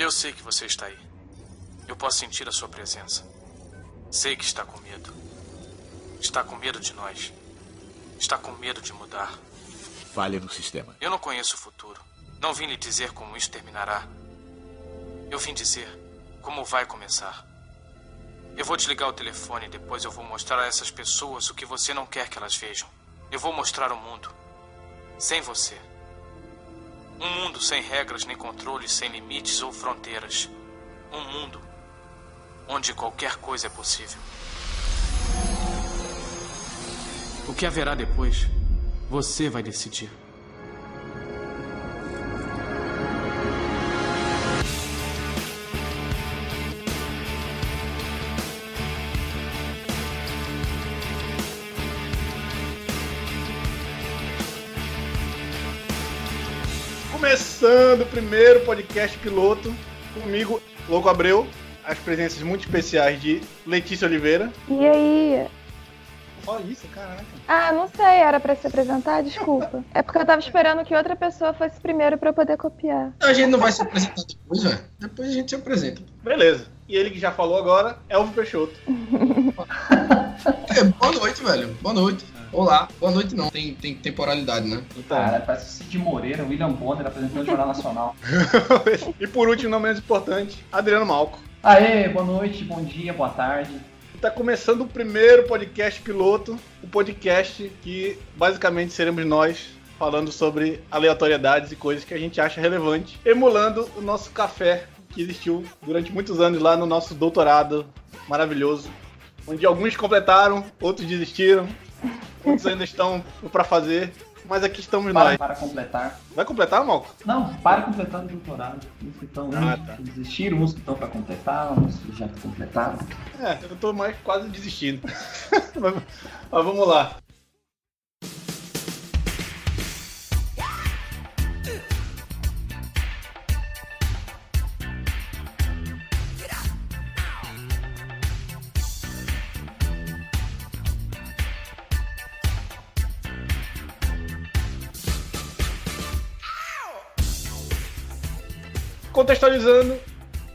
Eu sei que você está aí. Eu posso sentir a sua presença. Sei que está com medo. Está com medo de nós. Está com medo de mudar. Falha no sistema. Eu não conheço o futuro. Não vim lhe dizer como isso terminará. Eu vim dizer como vai começar. Eu vou desligar o telefone e depois eu vou mostrar a essas pessoas o que você não quer que elas vejam. Eu vou mostrar o mundo. Sem você. Um mundo sem regras nem controles, sem limites ou fronteiras. Um mundo onde qualquer coisa é possível. O que haverá depois, você vai decidir. Começando o primeiro podcast piloto, comigo, Louco Abreu, as presenças muito especiais de Letícia Oliveira. E aí? Só isso, caraca. Ah, não sei, era pra se apresentar? Desculpa. É porque eu tava esperando que outra pessoa fosse primeiro pra eu poder copiar. A gente não vai se apresentar depois, velho. Depois a gente se apresenta. Beleza. E ele que já falou agora, Elvio Peixoto. É, boa noite, velho. Boa noite. Olá. Boa noite não. Tem, tem temporalidade, né? Cara, parece o Cid Moreira, William Bonner apresentando o Jornal Nacional. e por último, não menos importante, Adriano Malco. Aê, boa noite, bom dia, boa tarde. Está começando o primeiro podcast piloto, o podcast que basicamente seremos nós falando sobre aleatoriedades e coisas que a gente acha relevante, emulando o nosso café que existiu durante muitos anos lá no nosso doutorado maravilhoso, onde alguns completaram, outros desistiram, outros ainda estão para fazer, mas aqui estamos Para, nós. para completar. Vai completar, Malco? Não, para completar o doutorado. Uns que estão Ah, tá. desistiram, uns que estão para completar, uns que já completaram. É, eu tô mais quase desistindo. mas, mas vamos lá. Contextualizando,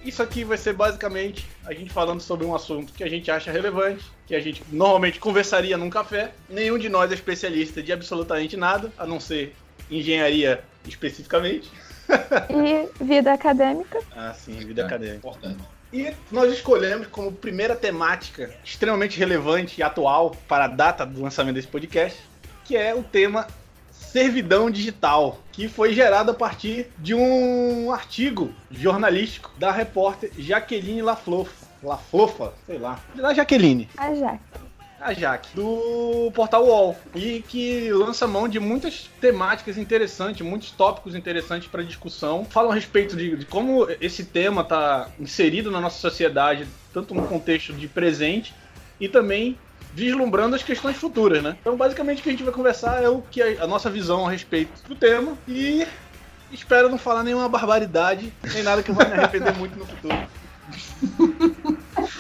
isso aqui vai ser basicamente a gente falando sobre um assunto que a gente acha relevante, que a gente normalmente conversaria num café. Nenhum de nós é especialista de absolutamente nada, a não ser engenharia especificamente. E vida acadêmica. Ah, sim, vida acadêmica. Importante. E nós escolhemos como primeira temática extremamente relevante e atual para a data do lançamento desse podcast, que é o tema servidão digital, que foi gerado a partir de um artigo jornalístico da repórter Jaqueline Laflofa. Laflofa, sei lá. Da Jaqueline, A Jaque. a Jaque, do portal UOL. E que lança mão de muitas temáticas interessantes, muitos tópicos interessantes para discussão. Falam a respeito de, de como esse tema está inserido na nossa sociedade, tanto no contexto de presente e também vislumbrando as questões futuras, né? Então, basicamente, o que a gente vai conversar é o que a, a nossa visão a respeito do tema e espero não falar nenhuma barbaridade, nem nada que vai me arrepender muito no futuro.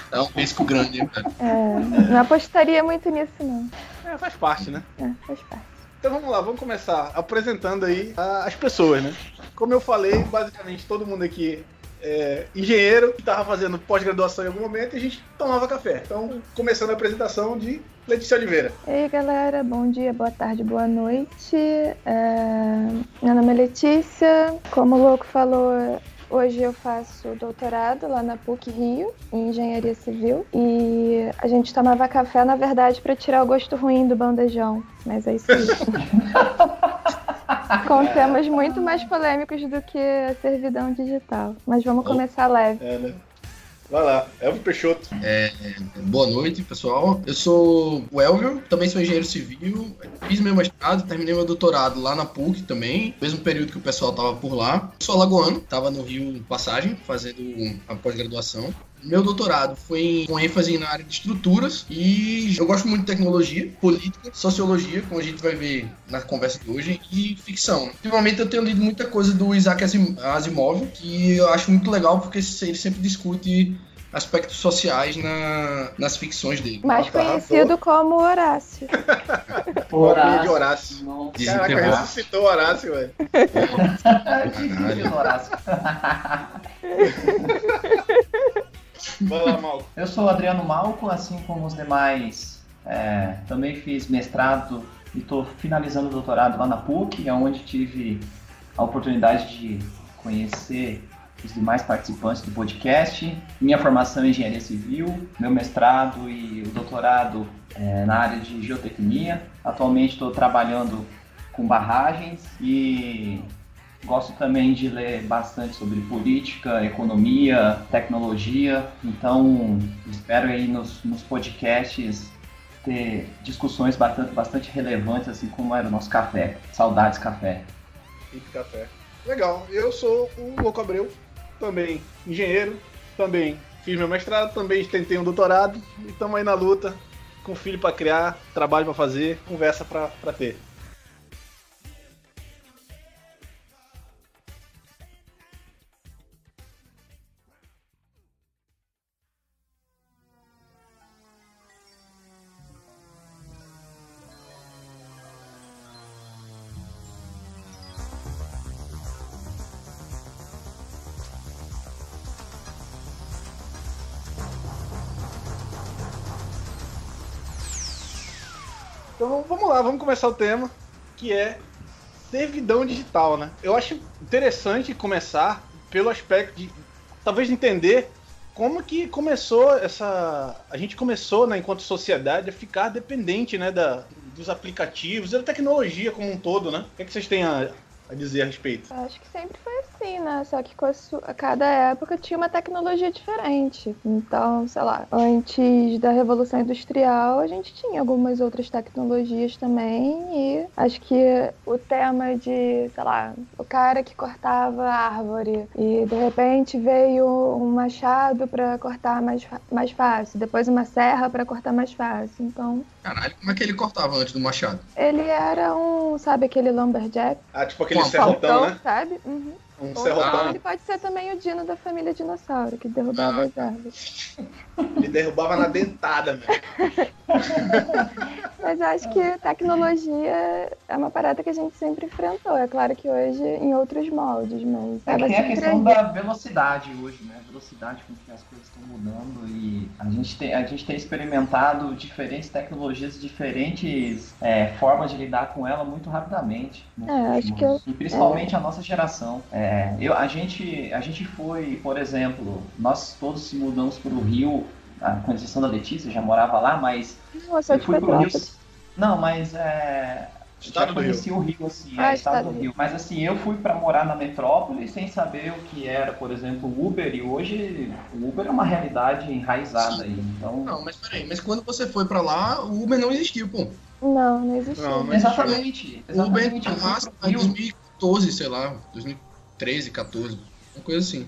É um risco grande, hein, velho. É, não apostaria muito nisso, não. É, faz parte, né? É, faz parte. Então vamos lá, vamos começar apresentando aí a- as pessoas, né? Como eu falei, basicamente todo mundo aqui é engenheiro que estava fazendo pós-graduação em algum momento e a gente tomava café. Então, começando a apresentação de Letícia Oliveira. E aí, galera, bom dia, boa tarde, boa noite. É, Meu nome é Letícia. Como o Louco falou, hoje eu faço doutorado lá na PUC Rio, em Engenharia Civil. E a gente tomava café, na verdade, para tirar o gosto ruim do bandejão. Mas é isso aí. Com temas muito mais polêmicos do que a servidão digital. Mas vamos começar leve. É, né? Vai lá, Elvio Peixoto. Boa noite, pessoal. Eu sou o Elvio, também sou engenheiro civil. Fiz meu mestrado, terminei meu doutorado lá na PUC também, mesmo período que o pessoal tava por lá. Sou alagoano, tava no Rio Passagem, fazendo a pós-graduação. Meu doutorado foi com ênfase na área de estruturas e eu gosto muito de tecnologia, política, sociologia, como a gente vai ver na conversa de hoje, e ficção. Ultimamente eu tenho lido muita coisa do Isaac Asim- Asimov, que eu acho muito legal porque ele sempre discute aspectos sociais na- nas ficções dele. Mais conhecido como Horácio. Horácio. de Horácio. Não. Caraca, é ressuscitou o Horácio, velho. Horácio. Malco. Eu sou Adriano Malco, assim como os demais. é, também fiz mestrado e estou finalizando o doutorado lá na PUC, onde tive a oportunidade de conhecer os demais participantes do podcast. Minha formação é em engenharia civil, meu mestrado e o doutorado é, na área de geotecnia. Atualmente estou trabalhando com barragens e Gosto também de ler bastante sobre política, economia, tecnologia. Então, espero aí nos, nos podcasts ter discussões bastante, bastante relevantes, assim como era o nosso café. Saudades café. Pique Café. Legal. Eu sou o Louco Abreu, também engenheiro, também fiz meu mestrado, também tentei um doutorado e estamos aí na luta, com filho para criar, trabalho para fazer, conversa para ter. Então vamos lá, vamos começar o tema, que é servidão digital, né? Eu acho interessante começar pelo aspecto de talvez entender como que começou essa. A gente começou, né, enquanto sociedade, a ficar dependente né, da, dos aplicativos da tecnologia como um todo, né? O que, é que vocês têm a, a dizer a respeito? Acho que sempre foi assim, né? Só que com a, su- a cada época tinha uma tecnologia diferente. Então, sei lá, antes da Revolução Industrial, a gente tinha algumas outras tecnologias também. E acho que o tema de, sei lá, o cara que cortava árvore e de repente veio um machado para cortar mais, mais fácil, depois uma serra para cortar mais fácil. Então, Caralho, como é que ele cortava antes do machado? ele era um, sabe, aquele lumberjack? Ah, tipo aquele Com serrotão, né? sabe? Uhum. Um Ou serrotão. então ele pode ser também o Dino da família dinossauro, que derrubava Ah. as árvores. Ele derrubava na dentada, velho. Mas eu acho que tecnologia é uma parada que a gente sempre enfrentou. É claro que hoje em outros moldes, mas É que tem a questão da velocidade hoje, né? Velocidade com que as coisas estão mudando e a gente tem, a gente tem experimentado diferentes tecnologias, diferentes é, formas de lidar com ela muito rapidamente. nos É, acho que eu- E principalmente a nossa geração. É, eu, a, gente, a gente foi, por exemplo, nós todos se mudamos para o Rio, com exceção da Letícia, já morava lá, mas Não, eu fui pro Rio. Não, mas é. Estado já do Rio. conheci o Rio, assim, Ah, é, estado do Rio. Mas assim, eu fui pra morar na metrópole sem saber o que era, por exemplo, o Uber, e hoje o Uber é uma realidade enraizada aí. Então. Não, mas peraí, mas quando você foi pra lá, o Uber não existiu, pô. Não, não existiu. Não, não Exatamente. O Uber Exatamente. Entrou pro em Rio. 2014, sei lá, 2013, 14, uma coisa assim.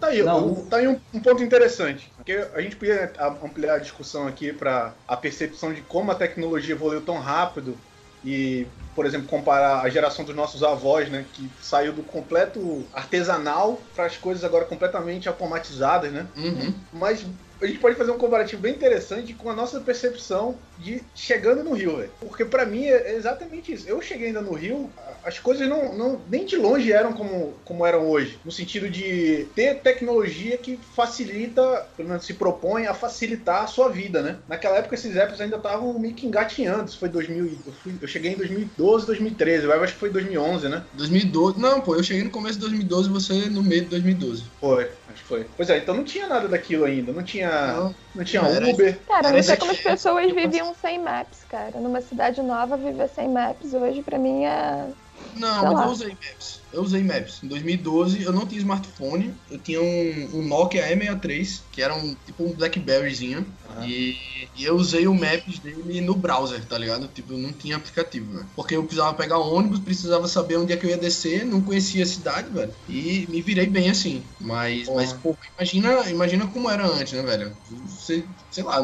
Tá aí, Não. tá aí um, um ponto interessante. Porque a gente podia a- ampliar a discussão aqui para a percepção de como a tecnologia evoluiu tão rápido e, por exemplo, comparar a geração dos nossos avós, né, que saiu do completo artesanal para as coisas agora completamente automatizadas, né? Uhum. Mas a gente pode fazer um comparativo bem interessante com a nossa percepção de chegando no Rio, velho. Porque pra mim é exatamente isso. Eu cheguei ainda no Rio, as coisas não, não nem de longe eram como, como eram hoje. No sentido de ter tecnologia que facilita, pelo menos se propõe a facilitar a sua vida, né? Naquela época esses apps ainda estavam meio que engatinhando. Isso foi 2000, e- eu, fui- eu cheguei em 2012, 2013. Eu acho que foi 2011, né? 2012. Não, pô, eu cheguei no começo de 2012 você no meio de 2012. Foi, que foi. Pois é, então não tinha nada daquilo ainda. Não tinha, Não. não tinha Era- Uber. Cara, não sei como as pessoas viviam sem maps, cara. Numa cidade nova, viver sem maps hoje, pra mim, é. Não, Sei mas lá. eu usei Maps. Eu usei Maps. Em 2012 eu não tinha smartphone, eu tinha um, um Nokia E63, que era um tipo um Blackberryzinho. Aham. E, e eu usei o Maps dele no browser, tá ligado? Tipo, eu não tinha aplicativo, velho. Porque eu precisava pegar ônibus, precisava saber onde é que eu ia descer, não conhecia a cidade, velho. E me virei bem assim. Mas, Porra. mas pô, imagina, imagina como era antes, né, velho? Você, sei lá,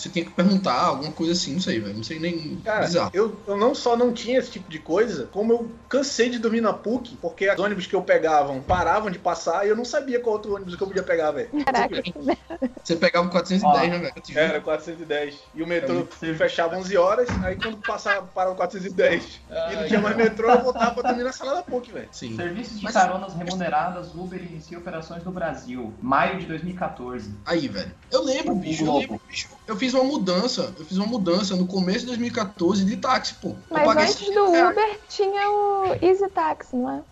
você tinha que perguntar, alguma coisa assim, não sei, velho. Não sei nem. Cara, Bizarro. eu, eu não só não tinha esse tipo de coisa, como eu cansei de dormir na PUC, porque os ônibus que eu pegavam paravam de passar e eu não sabia qual outro ônibus que eu podia pegar, velho. Caraca, Você pegava o 410, Ó, né, velho? Era 410. E o metrô serviço. fechava 11 horas, aí quando passava para o 410 e não tinha mais metrô, eu voltava pra dormir na sala da PUC, velho. Sim. Serviços de Mas- caronas remuneradas, Uber inicia operações no Brasil, maio de 2014. Aí, velho. Eu lembro, bicho. Eu lembro, bicho. Eu fiz uma mudança. Eu fiz uma mudança no começo de 2014 de táxi, pô. Mas antes 50 do reais. Uber tinha o Easy Taxi, não é?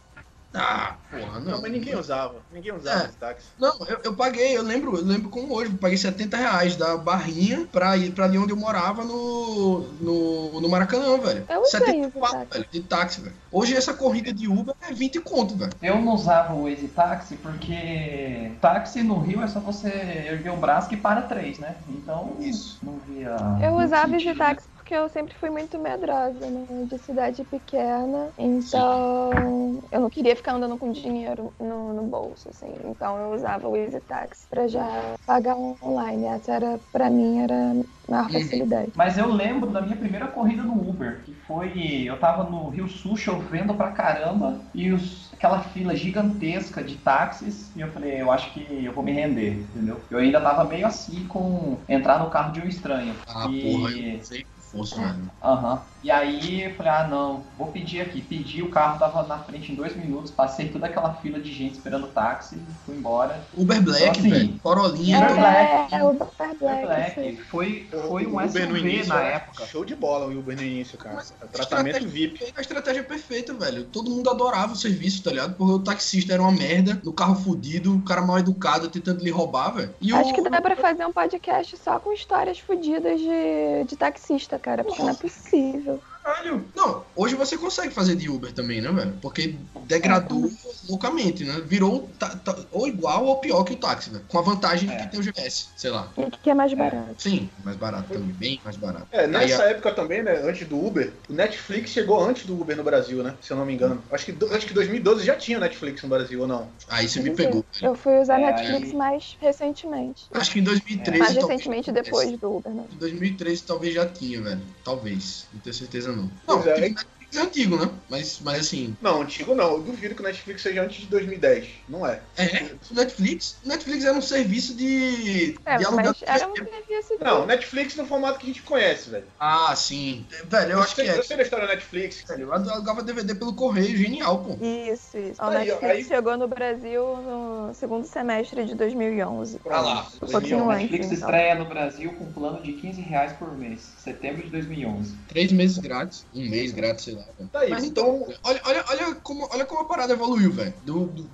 Ah, porra, não. Não, mas ninguém usava. Ninguém usava É. esse táxi. Não, eu, eu paguei, eu lembro, eu lembro como hoje, eu paguei 70 reais da barrinha pra ir pra ali onde eu morava no, no, no Maracanã, velho. Eu usei 70 esse pau, táxi. velho, de táxi, velho. Hoje essa corrida de Uber é 20 conto, velho. Eu não usava o Easy Taxi porque táxi no Rio é só você erguer o braço que para três, né? Então Isso. não via. Eu usava sentido. esse táxi porque eu sempre fui muito medrosa, né? De cidade pequena. Então, eu não queria ficar andando com dinheiro no, no bolso, assim. Então, eu usava o Easy Taxi pra já pagar online. Essa era, pra mim, era a maior facilidade. Mas eu lembro da minha primeira corrida no Uber, que foi. Eu tava no Rio Sul chovendo pra caramba e os- aquela fila gigantesca de táxis, e eu falei, eu acho que eu vou me render, entendeu? Eu ainda tava meio assim com entrar no carro de um estranho. Ah, E- porra, eu sei que fosse, velho. Aham. E aí eu falei, ah não, vou pedir aqui. Pedi, o carro tava na frente em dois minutos, passei toda aquela fila de gente esperando o táxi, fui embora. Uber Black, Assim, velho. Corolinha. Uber Black. É, é Uber Foi Black. Black, isso aí. foi, foi um Uber no SUV início na época. Show de bola o Uber no início, cara. Mas Tratamento estratégia- VIP. A estratégia é perfeita, velho. Todo mundo adorava o serviço, tá ligado? Porque o taxista era uma merda, no carro fudido, o cara mal educado tentando lhe roubar, velho. E Acho o... que dá pra fazer um podcast só com histórias fodidas de, de taxista, cara. Porque não é possível. Caralho. Não, hoje você consegue fazer de Uber também, né, velho? Porque degradou loucamente, né? Virou ta- ta- ou igual ou pior que o táxi, velho. Com a vantagem de É. que tem o GPS, sei lá. E que é mais barato. Sim, mais barato também, bem mais barato. É, Aí, nessa época também, né, antes do Uber, o Netflix chegou antes do Uber no Brasil, né? Se eu não me engano. Acho que, acho que 2012 já tinha Netflix no Brasil, ou não? aí você me pegou. Eu fui usar É, Netflix aí- mais recentemente. Acho que em 2013. Mais talvez recentemente tivesse. depois do Uber, né? Em 2013 talvez já tinha, velho. Talvez. Não tenho certeza não. Pois Não, é, tem? Netflix é antigo, né? Mas, mas assim. Não, antigo não. Eu duvido que o Netflix seja antes de 2010. Não é. É, o Netflix. O Netflix era um serviço de. É, de aluguel era um serviço de. Não, Netflix no formato que a gente conhece, velho. Ah, sim. Velho, eu acho que sei, é. Eu sei da história da Netflix. Velho, eu alugava DVD pelo correio, genial, pô. Isso, isso. O Aí, Netflix aí- chegou no Brasil no segundo semestre de 2011. Pra lá. Um pouquinho O antes, Netflix então. estreia no Brasil com um plano de 15 reais por mês, setembro de 2011. Três meses grátis. Um mês grátis, sei lá. Velho. Tá aí, Mas então. Olha, olha, olha, como, olha como a parada evoluiu, velho.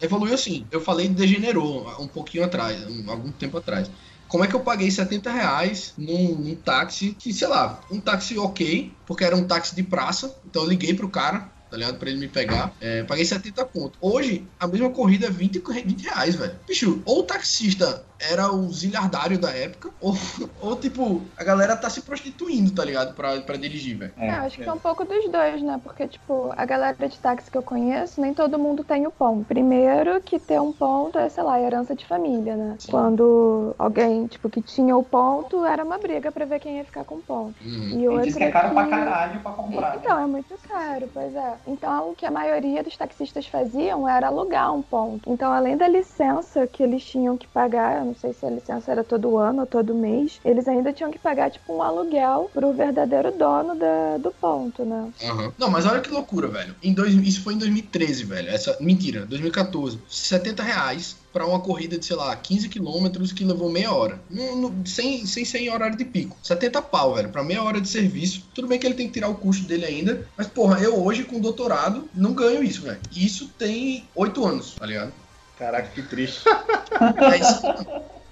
Evoluiu assim. Eu falei degenerou um pouquinho atrás, um- algum tempo atrás. Como é que eu paguei 70 reais num, num táxi, que, sei lá, um táxi ok, porque era um táxi de praça, então eu liguei pro cara, tá ligado? Pra ele me pegar. É, paguei 70 pontos. Hoje, a mesma corrida é 20, 20 reais, velho. Bicho, ou o taxista era o zilhardário da época, ou, ou tipo, a galera tá se prostituindo, tá ligado? Pra, pra dirigir, velho. É, É, acho que é um pouco dos dois, né? Porque, tipo, a galera de táxi que eu conheço, nem todo mundo tem o ponto. Primeiro, que ter um ponto é, sei lá, herança de família, né? Sim. Quando alguém, tipo, que tinha o ponto, era uma briga pra ver quem ia ficar com o ponto. Uhum. E outra diz que é caro pra que- caralho pra comprar. né? Então, é muito caro, pois é. Então, o que a maioria dos taxistas faziam era alugar um ponto. Então, além da licença que eles tinham que pagar, eu não sei se a licença era todo ano ou todo mês, eles ainda tinham que pagar, tipo, um aluguel pro verdadeiro dono da- do ponto, né? Aham. Não, mas olha que loucura, velho. Em dois, isso foi em 2013, velho. Essa, mentira, 2014. 70 reais pra uma corrida de, sei lá, 15 quilômetros que levou meia hora. No, no- sem, sem ser em horário de pico. 70 pau, velho, pra meia hora de serviço. Tudo bem que ele tem que tirar o custo dele ainda. Mas, porra, eu hoje com doutorado não ganho isso, velho. Isso tem 8 anos, tá ligado? Caraca, que triste. Isso.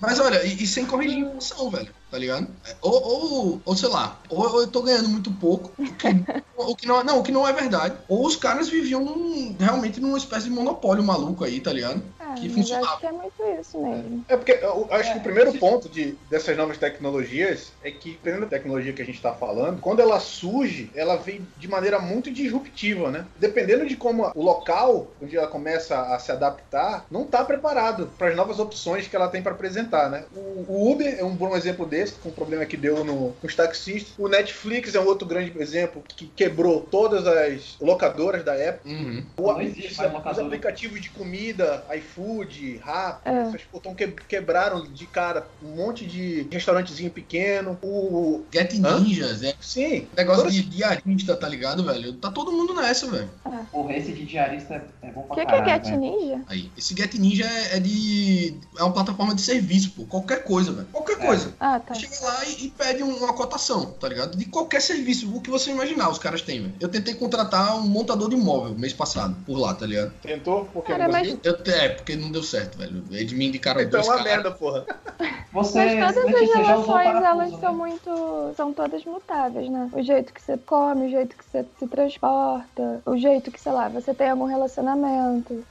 Mas olha, e, e sem corrigir inflação, velho, tá ligado? Ou, ou, ou sei lá, ou, ou eu tô ganhando muito pouco, o que, o que não, não, o que não é verdade. Ou os caras viviam num- realmente numa espécie de monopólio maluco aí, tá ligado? É, que mas funcionava. acho que é muito isso mesmo. É porque eu acho que É, o primeiro se- ponto de, dessas novas tecnologias é que, dependendo da tecnologia que a gente está falando, quando ela surge, ela vem de maneira muito disruptiva, né? Dependendo de como o local onde ela começa a se adaptar, não está preparado para as novas opções que ela tem para apresentar, né? O, o Uber é um bom exemplo desse, com o problema que deu no, nos taxistas. O Netflix é um outro grande exemplo que quebrou todas as locadoras da época. Uhum. Não existe os aplicativos de comida, iFood, Rappi, É. essas portão que, quebraram de cara um monte de restaurantezinho pequeno. O. Get Hã? Ninjas, é. Sim. Negócio todas- de diarista, tá ligado, velho? Tá todo mundo nessa, velho. Porra, esse de diarista é- é bom O pra que, que é caralho, Get velho. Ninja? Aí. Esse Get Ninja é, é de. É uma plataforma de serviço, pô. Qualquer coisa, velho. Qualquer É. coisa. Ah, tá. Chega lá e, e pede um- uma cotação, tá ligado? De qualquer serviço, o que você imaginar, os caras têm, velho. Eu tentei contratar um montador de imóvel mês passado, por lá, tá ligado? Tentou? Porque Cara, não mas-? Eu, é, porque não deu certo, velho. Eles me indicaram Então é dois uma caras. merda, porra. Você, Mas todas as relações, elas são né? muito. são todas mutáveis, né? O jeito que você come, o jeito que você se transporta, o jeito que, sei lá, você tem algum relacionamento.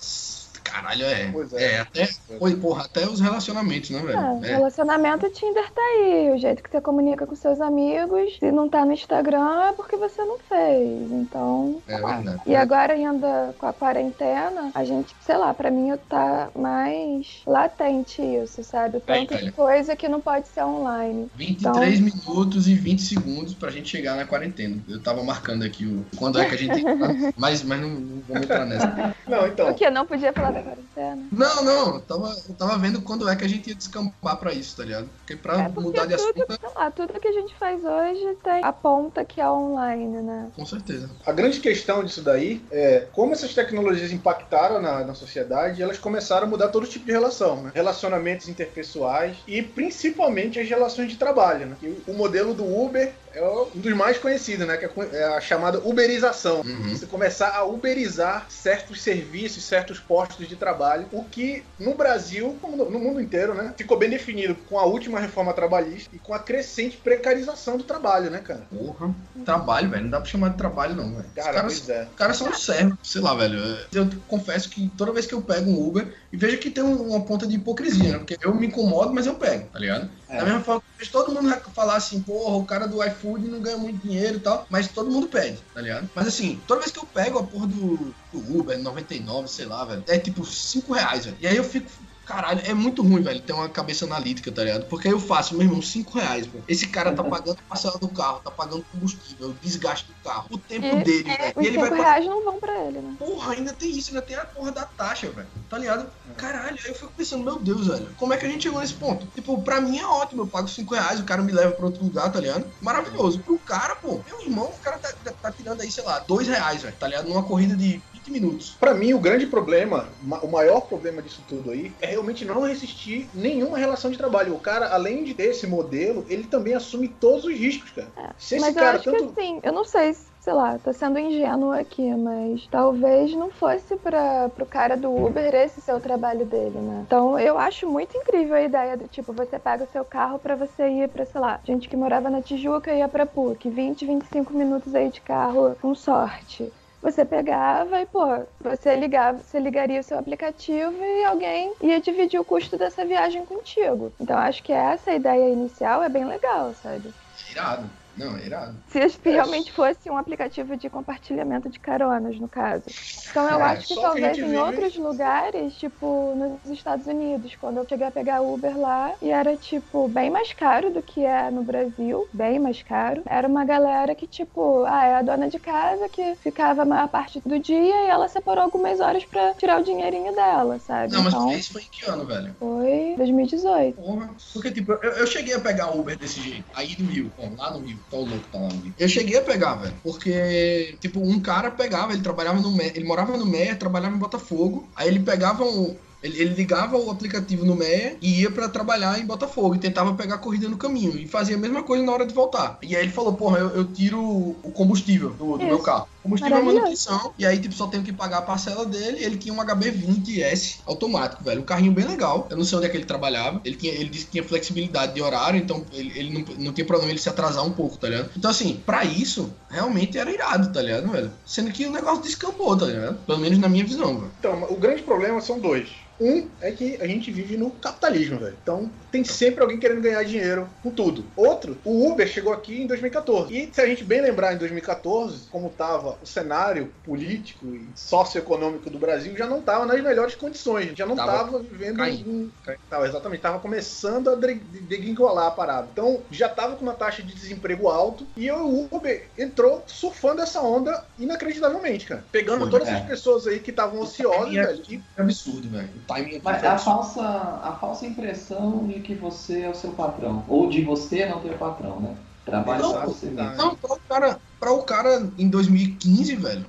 Caralho, é. Pois é. é. até. Oi, porra, até os relacionamentos, né, É, velho? É. relacionamento Tinder tá aí. O jeito que você comunica com seus amigos. Se não tá no Instagram é porque você não fez. Então. É verdade. E agora, ainda com a quarentena, a gente, sei lá, pra mim tá mais latente isso, sabe? O tanto de coisa que não pode ser online. 23 minutos e 20 segundos pra gente chegar na quarentena. Eu tava marcando aqui o quando é que a gente. mas, mas não, não vamos entrar nessa. Não, então. O que? Não podia falar da quarentena? Não, não, eu tava, eu tava vendo quando é que a gente ia descampar pra isso, tá ligado? Porque pra É porque mudar de tudo, assunto, sei lá, tudo que a gente faz hoje tem a ponta que é online, né? com certeza. A grande questão disso daí é como essas tecnologias impactaram na, na sociedade e elas começaram a mudar todo tipo de relação, né? Relacionamentos interpessoais e principalmente as relações de trabalho, né? E o modelo do Uber é um dos mais conhecidos, né? Que é é a chamada uberização. Uhum. Você começar a uberizar certos serviços, certos postos de trabalho, o que no Brasil, como no mundo inteiro, né, ficou bem definido com a última reforma trabalhista e com a crescente precarização do trabalho, né, cara? Porra. Trabalho, velho. Não dá pra chamar de trabalho, não, velho. Os Cara, caras, pois é. os caras são servos, sei lá, velho. Eu confesso que toda vez que eu pego um Uber, e vejo que tem um- uma ponta de hipocrisia, né? Porque eu me incomodo, mas eu pego, tá ligado? É. Da mesma forma que todo mundo falar assim, porra, o cara do iFood não ganha muito dinheiro e tal, mas todo mundo pede, tá ligado? Mas assim, toda vez que eu pego a porra do, do Uber, 99, sei lá, velho, é tipo 5 reais, velho. E aí eu fico. Caralho, é muito ruim, velho, ter uma cabeça analítica, tá ligado? Porque aí eu faço, meu irmão, 5 reais, pô. Esse cara tá pagando a parcela do carro, tá pagando combustível, o desgaste do carro, o tempo E- dele, velho. Os E ele vai 5 reais não vão pra ele, né? Porra, ainda tem isso, ainda tem a porra da taxa, velho. Tá ligado? Caralho, aí eu fico pensando, meu Deus, velho, como é que a gente chegou nesse ponto? Tipo, pra mim é ótimo, eu pago 5 reais, o cara me leva pra outro lugar, tá ligado? Maravilhoso. Pro cara, pô, meu irmão, o cara tá, tá, tá tirando aí, sei lá, 2 reais, velho, tá ligado? Numa corrida de 20 minutos. Pra mim, o grande problema, ma- o maior problema disso tudo aí, é realmente não existir nenhuma relação de trabalho. O cara, além de ter esse modelo, ele também assume todos os riscos, cara. Se esse Mas eu cara acho tanto. que assim, eu não sei se, sei lá, tô sendo ingênuo aqui, mas talvez não fosse para pro cara do Uber esse ser o trabalho dele, né? Então eu acho muito incrível a ideia do tipo, você pega o seu carro pra você ir pra, sei lá, gente que morava na Tijuca ia pra PUC, 20, 25 minutos aí de carro com sorte. Você pegava e, pô, você ligava, você ligaria o seu aplicativo e alguém ia dividir o custo dessa viagem contigo. Então acho que essa ideia inicial é bem legal, sabe? Irado. Não, é irado. Se esse realmente fosse um aplicativo de compartilhamento de caronas, no caso. Então eu É, acho que que talvez gente em vive- outros lugares, tipo nos Estados Unidos, quando eu cheguei a pegar Uber lá, e era tipo bem mais caro do que é no Brasil, bem mais caro. Era uma galera que, tipo, ah, é a dona de casa que ficava a maior parte do dia e ela separou algumas horas pra tirar o dinheirinho dela, sabe? Não, mas então isso foi em que ano, velho? foi 2018. Porra. Porque, tipo, eu, eu cheguei a pegar Uber desse jeito. Aí no Rio. Bom, lá no Rio. Tá o louco, tá lá. Eu cheguei a pegar, velho. Porque, tipo, um cara pegava, ele trabalhava no Meia, ele morava no Meia, trabalhava em Botafogo. Aí ele pegava um. Ele, ele ligava o aplicativo no Meia e ia pra trabalhar em Botafogo e tentava pegar a corrida no caminho. E fazia a mesma coisa na hora de voltar. E aí ele falou, porra, eu, eu tiro o combustível do, do meu carro. O combustível é manutenção. E aí, tipo, só tenho que pagar a parcela dele. Ele tinha um HB20S automático, velho. Um carrinho bem legal. Eu não sei onde é que ele trabalhava. Ele, tinha, ele disse que tinha flexibilidade de horário, então ele, ele não, não tinha problema ele se atrasar um pouco, tá ligado? Então, assim, pra isso, realmente era irado, tá ligado, velho? Sendo que o negócio descampou, tá ligado? Pelo menos na minha visão, velho. Então, o grande problema são dois. Um é que a gente vive no capitalismo, velho. Então tem sempre alguém querendo ganhar dinheiro com tudo. Outro, o Uber chegou aqui em 2014. E se a gente bem lembrar, em 2014, como estava o cenário político e socioeconômico do Brasil, já não estava nas melhores condições. A gente já não Tava estava vivendo caindo. em. Tava, exatamente, estava começando a degringolar a parada. Então já estava com uma taxa de desemprego alto e o Uber entrou surfando essa onda inacreditavelmente, cara. Pegando Foi, todas é. essas pessoas aí que estavam ociosas, é velho. é absurdo, velho. Timing aqui Mas a falsa, a falsa impressão de que você é o seu patrão. Ou de você não ter patrão, né? Trabalha Não, pra você mesmo. Não, para o cara, para o cara em 2015, velho,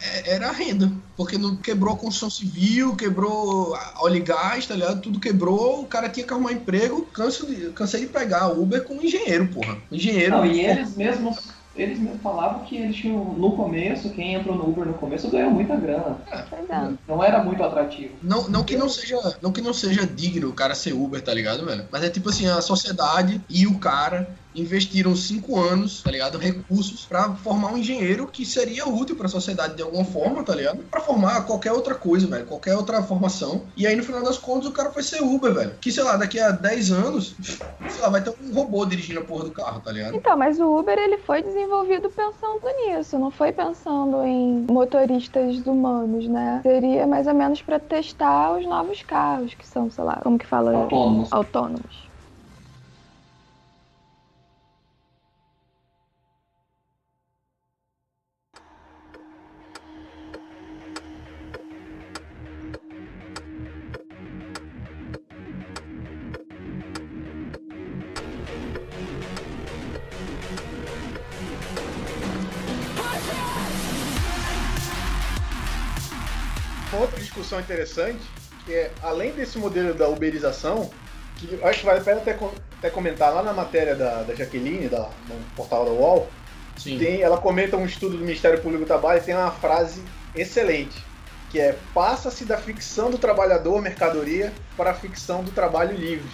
é- era a renda. Porque não quebrou a construção civil, quebrou a óleo e gás, tá ligado? Tudo quebrou, o cara tinha que arrumar emprego. Canso de, cansei de pegar Uber com engenheiro, porra. Engenheiro. Não, e eles mesmos, eles mesmos falavam que eles tinham, no começo, quem entrou no Uber no começo ganhou muita grana. Pois é. Não era muito atrativo. Não, não que não seja, não que não seja digno o cara ser Uber, tá ligado, velho? Mas é tipo assim, a sociedade e o cara investiram cinco anos, tá ligado? Recursos pra formar um engenheiro que seria útil pra sociedade de alguma forma, tá ligado? Pra formar qualquer outra coisa, velho, qualquer outra formação. E aí no final das contas o cara foi ser Uber, velho. Que sei lá, daqui a 10 anos, sei lá, vai ter um robô dirigindo a porra do carro, tá ligado? Então, mas o Uber ele foi desenvolvido pensando nisso, não foi pensando em motoristas humanos, né? Seria mais ou menos para testar os novos carros, que são, sei lá, como que fala? Autônomos. Autônomos. Discussão interessante, que é, além desse modelo da uberização, que eu acho que vale a pena até, até comentar lá na matéria da, da Jaqueline, da, no portal da UOL, Sim. tem, ela comenta um estudo do Ministério Público do Trabalho e tem uma frase excelente, que é passa-se da ficção do trabalhador mercadoria para a ficção do trabalho livre,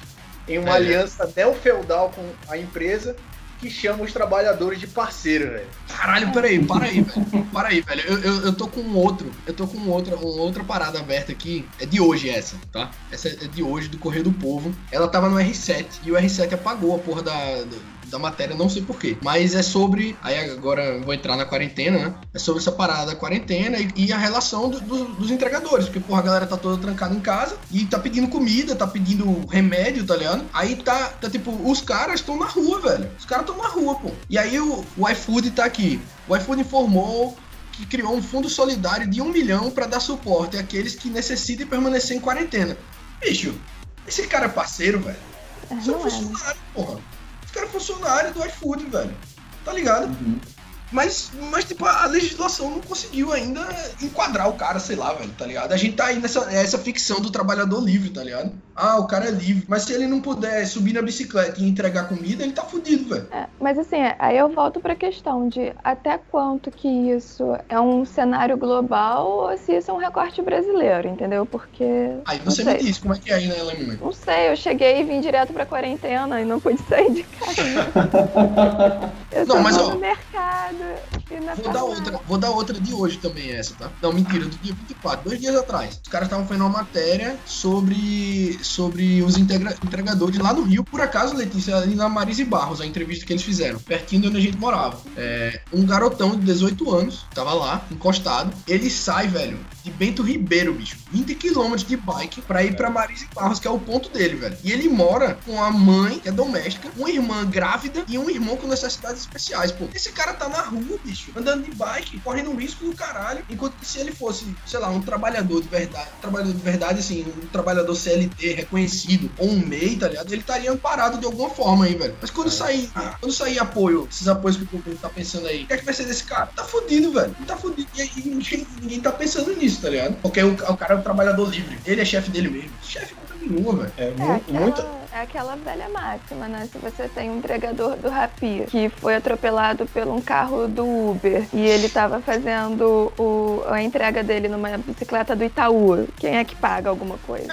em uma É. aliança neo-feudal com a empresa que chama os trabalhadores de parceiro, velho. Caralho, peraí, para aí, velho. Para aí, velho. Eu, eu, eu tô com um outro. Eu tô com outra, uma outra parada aberta aqui. É de hoje essa, tá? Essa é de hoje, do Correio do Povo. Ela tava no R7 e o R7 apagou a porra da, da, da matéria, não sei porquê. Mas é sobre. Aí agora eu vou entrar na quarentena, né? É sobre essa parada da quarentena e, e a relação do- do- dos entregadores. Porque, porra, a galera tá toda trancada em casa e tá pedindo comida, tá pedindo remédio, tá ligado? Aí tá, tá tipo, os caras estão na rua, velho. Os caras estão na rua, pô. E aí o, o iFood tá aqui. O iFood informou que criou um fundo solidário de um milhão para dar suporte àqueles que necessitem permanecer em quarentena. Bicho, esse cara é parceiro, velho. Esse é não é, né? funcionário, porra. Esse cara é funcionário do iFood, velho. Tá ligado? Uhum. Mas, mas, tipo, a legislação não conseguiu ainda enquadrar o cara, sei lá, velho, tá ligado? A gente tá aí nessa essa ficção do trabalhador livre, tá ligado? Ah, o cara é livre. Mas se ele não puder subir na bicicleta e entregar comida, ele tá fudido, velho. É, mas assim, aí eu volto para a questão de até quanto que isso é um cenário global ou se isso é um recorte brasileiro, entendeu? Porque. Aí você me diz como é que é aí na Alemanha. Não sei, eu cheguei e vim direto pra quarentena e não pude sair de casa. Eu Não, mas, ó, Vou dar farmácia. outra, vou dar outra de hoje também, essa, tá? Não, mentira, do dia 24, dois dias atrás. Os caras estavam fazendo uma matéria sobre, sobre os integra- entregadores lá no Rio. Por acaso, Letícia, ali na Marise Barros, a entrevista que eles fizeram, pertinho de onde a gente morava. É, um garotão de 18 anos, tava lá, encostado. Ele sai, velho, de Bento Ribeiro, bicho. 20 quilômetros de bike pra ir pra Marise Barros, que é o ponto dele, velho. E ele mora com a mãe, que é doméstica, uma irmã grávida e um irmão com necessidades especiais, pô. Esse cara tá na rua, bicho, andando de bike, correndo um risco do caralho. Enquanto que se ele fosse, sei lá, um trabalhador de verdade, um trabalhador de verdade, assim, um trabalhador CLT reconhecido, ou um MEI, tá ligado? Ele estaria amparado de alguma forma aí, velho. Mas quando sair, ah, quando sair apoio, esses apoios que o governo tá pensando aí, o que é que vai ser desse cara? Tá fudido, velho. Tá fudido. E, e ninguém, ninguém tá pensando nisso, tá ligado? Porque o, o cara é um trabalhador livre. Ele é chefe dele mesmo. Chefe coisa nenhuma, velho. É, É, muita. É aquela velha máxima, né? Se você tem um entregador do Rappi que foi atropelado por um carro do Uber e ele tava fazendo o, a entrega dele numa bicicleta do Itaú, quem é que paga alguma coisa?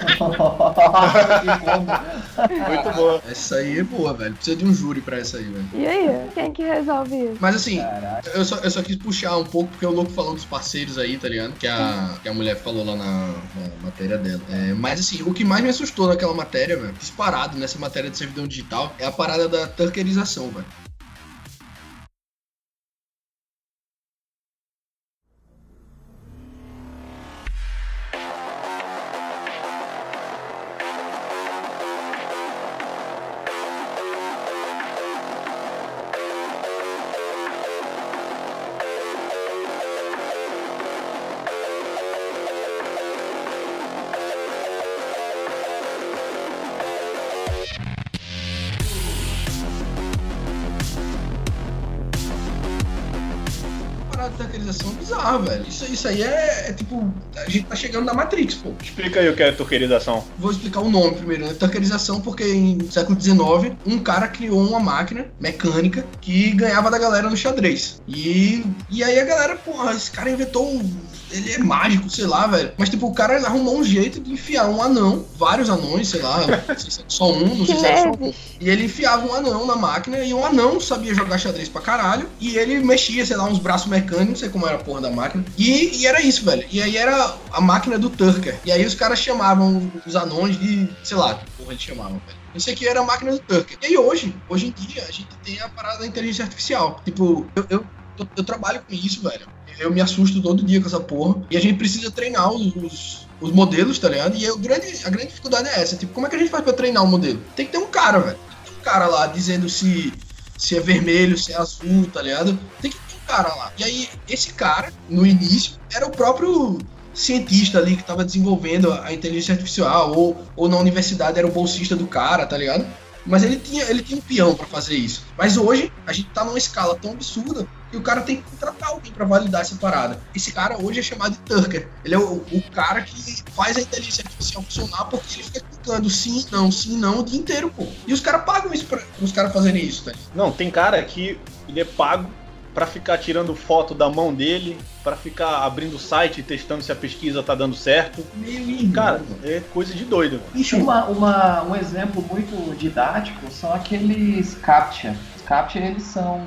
Muito boa. Essa aí é boa, velho. Precisa de um júri pra essa aí, velho. E aí? Quem que resolve isso? Mas assim, Caraca. eu só, eu só quis puxar um pouco, porque o louco falou dos parceiros aí, tá ligado? Que a, que a mulher falou lá na, na matéria dela. É, mas assim, o que mais me assustou naquela matéria, velho, disparado nessa matéria de servidão digital, é a parada da turkerização, velho. Velho. Isso, isso aí é, é tipo. A gente tá chegando na Matrix, pô. Explica aí o que é turquerização. Vou explicar o nome primeiro, né? Turkerização, porque em século XIX, um cara criou uma máquina mecânica que ganhava da galera no xadrez. E, e aí a galera, porra, esse cara inventou. um- Ele é mágico, sei lá, velho. Mas, tipo, o cara arrumou um jeito de enfiar um anão, vários anões, sei lá, não sei se é só um, não sei se era só um. E ele enfiava um anão na máquina e o anão sabia jogar xadrez pra caralho. E ele mexia, sei lá, uns braços mecânicos, não sei como era a porra da máquina. E, e era isso, velho. E aí era a máquina do Turker. E aí os caras chamavam os anões de, sei lá, que porra eles chamavam, velho. Isso aqui era a máquina do Turker. E aí hoje, hoje em dia, a gente tem a parada da inteligência artificial. Tipo, eu, eu, eu, trabalho com isso, velho. Eu me assusto todo dia com essa porra. E a gente precisa treinar os, os, os modelos, tá ligado? E aí, o grande, a grande dificuldade é essa. Tipo, como é que a gente faz pra treinar um modelo? Tem que ter um cara, velho. Tem que ter um cara lá dizendo se, se é vermelho, se é azul, tá ligado? Tem que cara lá. E aí, esse cara, no início, era o próprio cientista ali que tava desenvolvendo a inteligência artificial, ou, ou na universidade era o bolsista do cara, tá ligado? Mas ele tinha, ele tinha um peão pra fazer isso. Mas hoje, a gente tá numa escala tão absurda que o cara tem que contratar alguém pra validar essa parada. Esse cara hoje é chamado de Turker. Ele é o, o cara que faz a inteligência artificial funcionar porque ele fica clicando sim, não, sim, não o dia inteiro, pô. E os caras pagam isso pra os caras fazerem isso, tá? Não, tem cara que ele é pago pra ficar tirando foto da mão dele, pra ficar abrindo o site e testando se a pesquisa tá dando certo. Meio irmão, Cara, mano. é coisa de doido. Bicho, Uma, uma- um exemplo muito didático são aqueles CAPTCHA. Os CAPTCHA eles são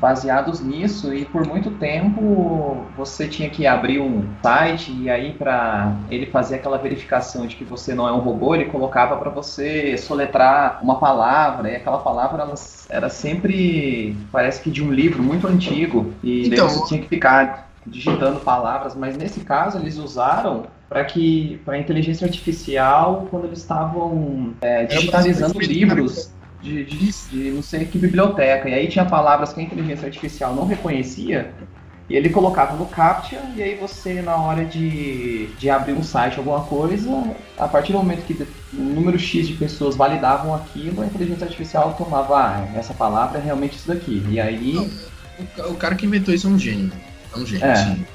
baseados nisso e por muito tempo você tinha que abrir um site e aí para ele fazer aquela verificação de que você não é um robô, ele colocava para você soletrar uma palavra e aquela palavra ela era sempre parece que de um livro muito antigo e daí Então- você tinha que ficar digitando palavras, mas nesse caso eles usaram para que para a inteligência artificial quando eles estavam é, digitalizando pra- livros de, de, de não sei que biblioteca e aí tinha palavras que a inteligência artificial não reconhecia e ele colocava no CAPTCHA e aí você na hora de, de abrir um site alguma coisa a partir do momento que um número X de pessoas validavam aquilo a inteligência artificial tomava ah, essa palavra é realmente isso daqui e aí o, ca- o cara que inventou isso é um gênio. É um gênio, É. assim.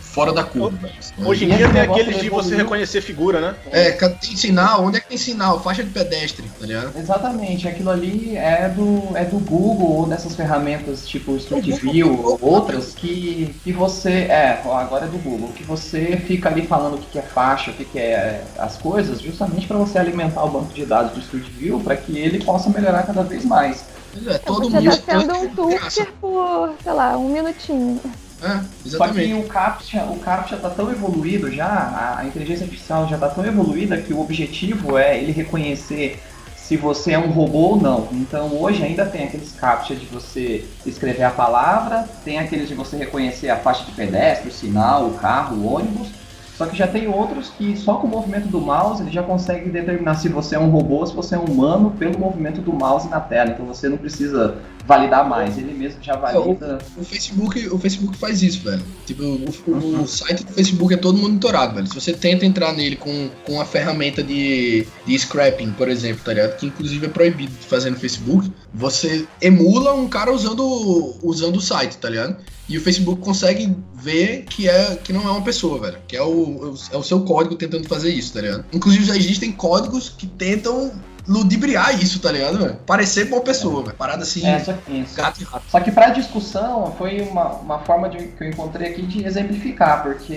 Fora da curva. Hoje em E dia esse tem aqueles de você reconhecer figura, né? É, tem sinal, onde é que tem sinal? Faixa de pedestre, tá ligado? Exatamente, aquilo ali é do, é do Google ou dessas ferramentas tipo Street View ou outras que, que você. É, agora é do Google, que você fica ali falando o que que é faixa, o que que é as coisas, justamente para você alimentar o banco de dados do Street View para que ele possa melhorar cada vez mais. Pois é, todo Você mundo. tá sendo um. Turker por, sei lá, um minutinho. É, Só que exatamente. o CAPTCHA, o CAPTCHA tá tão evoluído já, a, a inteligência artificial já tá tão evoluída que o objetivo é ele reconhecer se você é um robô ou não. Então hoje ainda tem aqueles CAPTCHA de você escrever a palavra, tem aqueles de você reconhecer a faixa de pedestre, o sinal, o carro, o ônibus. Só que já tem outros que só com o movimento do mouse ele já consegue determinar se você é um robô ou se você é um humano pelo movimento do mouse na tela. Então você não precisa validar mais, ele mesmo já valida. O Facebook, o Facebook faz isso, velho. Tipo, o, o- o site do Facebook é todo monitorado, velho. Se você tenta entrar nele com, com a ferramenta de, de scrapping, por exemplo, tá ligado? Que inclusive é proibido de fazer no Facebook, você emula um cara usando, usando o site, tá ligado? E o Facebook consegue ver que, é, que não é uma pessoa, velho. Que é o, é o seu código tentando fazer isso, tá ligado? Inclusive já existem códigos que tentam ludibriar isso, tá ligado, velho? Parecer boa pessoa, velho. Parada assim, É, só que isso. gato e rato. Só que para discussão foi uma, uma forma de, que eu encontrei aqui de exemplificar, porque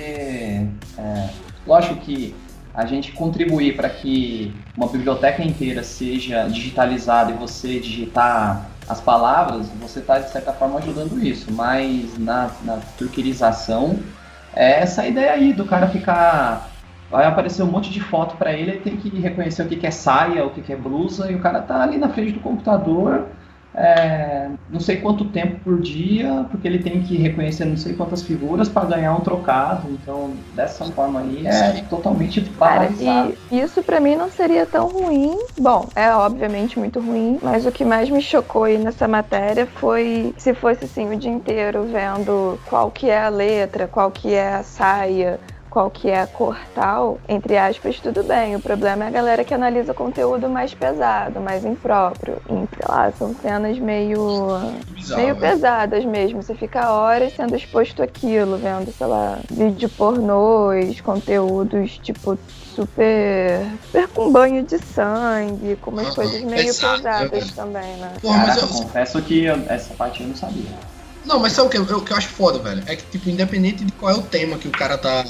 é, lógico que a gente contribuir para que uma biblioteca inteira seja digitalizada e você digitar as palavras, você está de certa forma ajudando isso, mas na, na turquerização é essa ideia aí do cara ficar. Vai aparecer um monte de foto para ele, ele tem que reconhecer o que, que é saia, o que, que é blusa, e o cara tá ali na frente do computador é, não sei quanto tempo por dia, porque ele tem que reconhecer não sei quantas figuras para ganhar um trocado. Então, dessa forma aí, é totalmente Cara, banalizado. e isso pra mim não seria tão ruim. Bom, é obviamente muito ruim, mas o que mais me chocou aí nessa matéria foi se fosse assim o dia inteiro vendo qual que é a letra, qual que é a saia, qual que é a cor tal, entre aspas, tudo bem. O problema é a galera que analisa conteúdo mais pesado, mais impróprio. Em, sei lá, são cenas meio Bizarro, meio velho. pesadas mesmo. Você fica horas sendo exposto àquilo, vendo, sei lá, vídeo pornôs, conteúdos tipo super, super com banho de sangue, com umas Aham, coisas meio pesado, pesadas né? também, né? Porra, mas Caraca, eu, confesso que eu- essa parte eu não sabia. Não, mas sabe o que, eu- o que eu acho foda, velho? É que, tipo, independente de qual é o tema que o cara tá.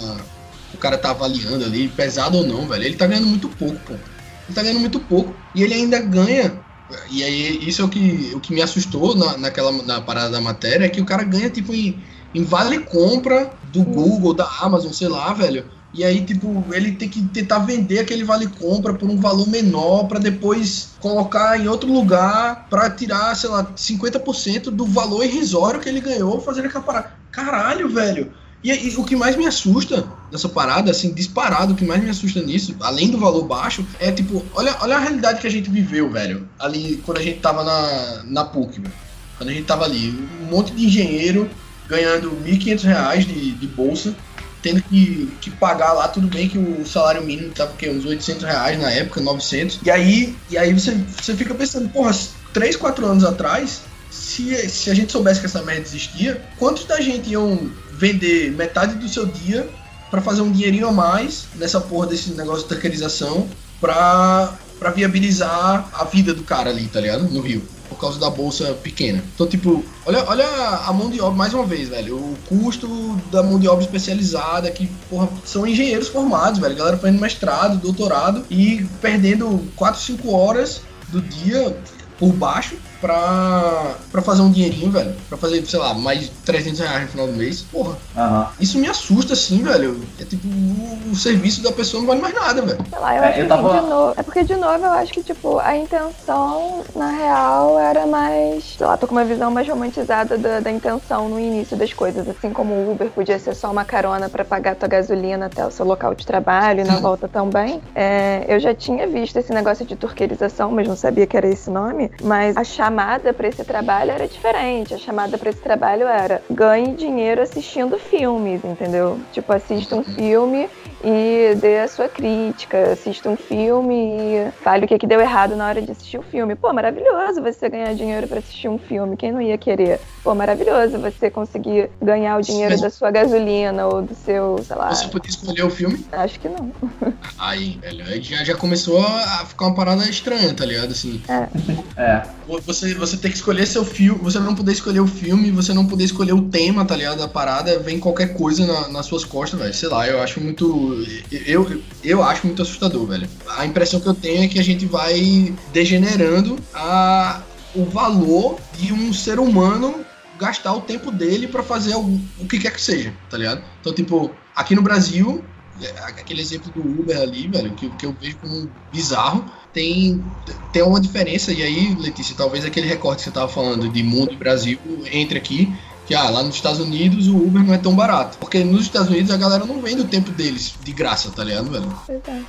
O cara tá avaliando ali, pesado ou não, velho, ele tá ganhando muito pouco, pô. Ele tá ganhando muito pouco. E ele ainda ganha. E aí, isso é o que, o que me assustou na, naquela na parada da matéria, é que o cara ganha, tipo, em, em vale compra do Google, da Amazon, sei lá, velho. E aí, tipo, ele tem que tentar vender aquele vale compra por um valor menor pra depois colocar em outro lugar pra tirar, sei lá, 50% do valor irrisório que ele ganhou fazendo aquela parada. Caralho, velho. E, e o que mais me assusta nessa parada, assim, disparado, o que mais me assusta nisso, além do valor baixo, é tipo, olha, olha a realidade que a gente viveu, velho, ali quando a gente tava na, na PUC, velho. Quando a gente tava ali, um monte de engenheiro ganhando 1.500 reais de, de bolsa, tendo que, que pagar lá, tudo bem que o salário mínimo o quê? uns 800 reais na época, 900. E aí, e aí você, você fica pensando, porra, 3, 4 anos atrás, se, se a gente soubesse que essa merda existia, quantos da gente iam vender metade do seu dia pra fazer um dinheirinho a mais nessa porra desse negócio de terceirização pra viabilizar a vida do cara ali, tá ligado? No Rio. Por causa da bolsa pequena. Então, tipo, olha, olha a mão de obra, mais uma vez, velho. O custo da mão de obra especializada, que, porra, são engenheiros formados, velho. Galera fazendo mestrado, doutorado e perdendo 4, 5 horas do dia por baixo pra, pra fazer um dinheirinho, velho. Pra fazer, sei lá, mais 300 reais no final do mês. Porra, Aham. isso me assusta, assim, velho. É tipo, o, o serviço da pessoa não vale mais nada, velho. Sei lá, eu É, acho eu que tava- de novo. É porque, de novo, eu acho que, tipo, a intenção, na real, era mais. Sei lá, tô com uma visão mais romantizada da, da intenção no início das coisas. Assim como o Uber podia ser só uma carona pra pagar tua gasolina até o seu local de trabalho e na volta também. É, eu já tinha visto esse negócio de turquerização, mas não sabia que era esse nome. Mas a chamada pra esse trabalho era diferente. A chamada pra esse trabalho era ganhe dinheiro assistindo filmes, entendeu? Tipo, assista um filme e dê a sua crítica, assista um filme e fale o que, que deu errado na hora de assistir o filme. Pô, maravilhoso você ganhar dinheiro pra assistir um filme, quem não ia querer? Pô, maravilhoso você conseguir ganhar o dinheiro Sim. da sua gasolina ou do seu, sei lá. Você podia escolher o filme, Acho que não. aí, velho, aí já, já começou a ficar uma parada estranha, tá ligado? Assim, É. você, você tem que escolher seu filme, você não poder escolher o filme, você não poder escolher o tema, tá ligado? Da parada, vem qualquer coisa na- nas suas costas, velho. Sei lá, eu acho muito. Eu, eu acho muito assustador, velho. A impressão que eu tenho é que a gente vai degenerando a, o valor de um ser humano gastar o tempo dele pra fazer algum, o que quer que seja, tá ligado? Então, tipo, aqui no Brasil, é, aquele exemplo do Uber ali, velho, que, que eu vejo como bizarro, tem, tem uma diferença, e aí, Letícia, talvez aquele recorte que você tava falando de mundo e Brasil entre aqui, que ah, lá nos Estados Unidos o Uber não é tão barato. Porque nos Estados Unidos a galera não vende o tempo deles de graça, tá ligado, velho?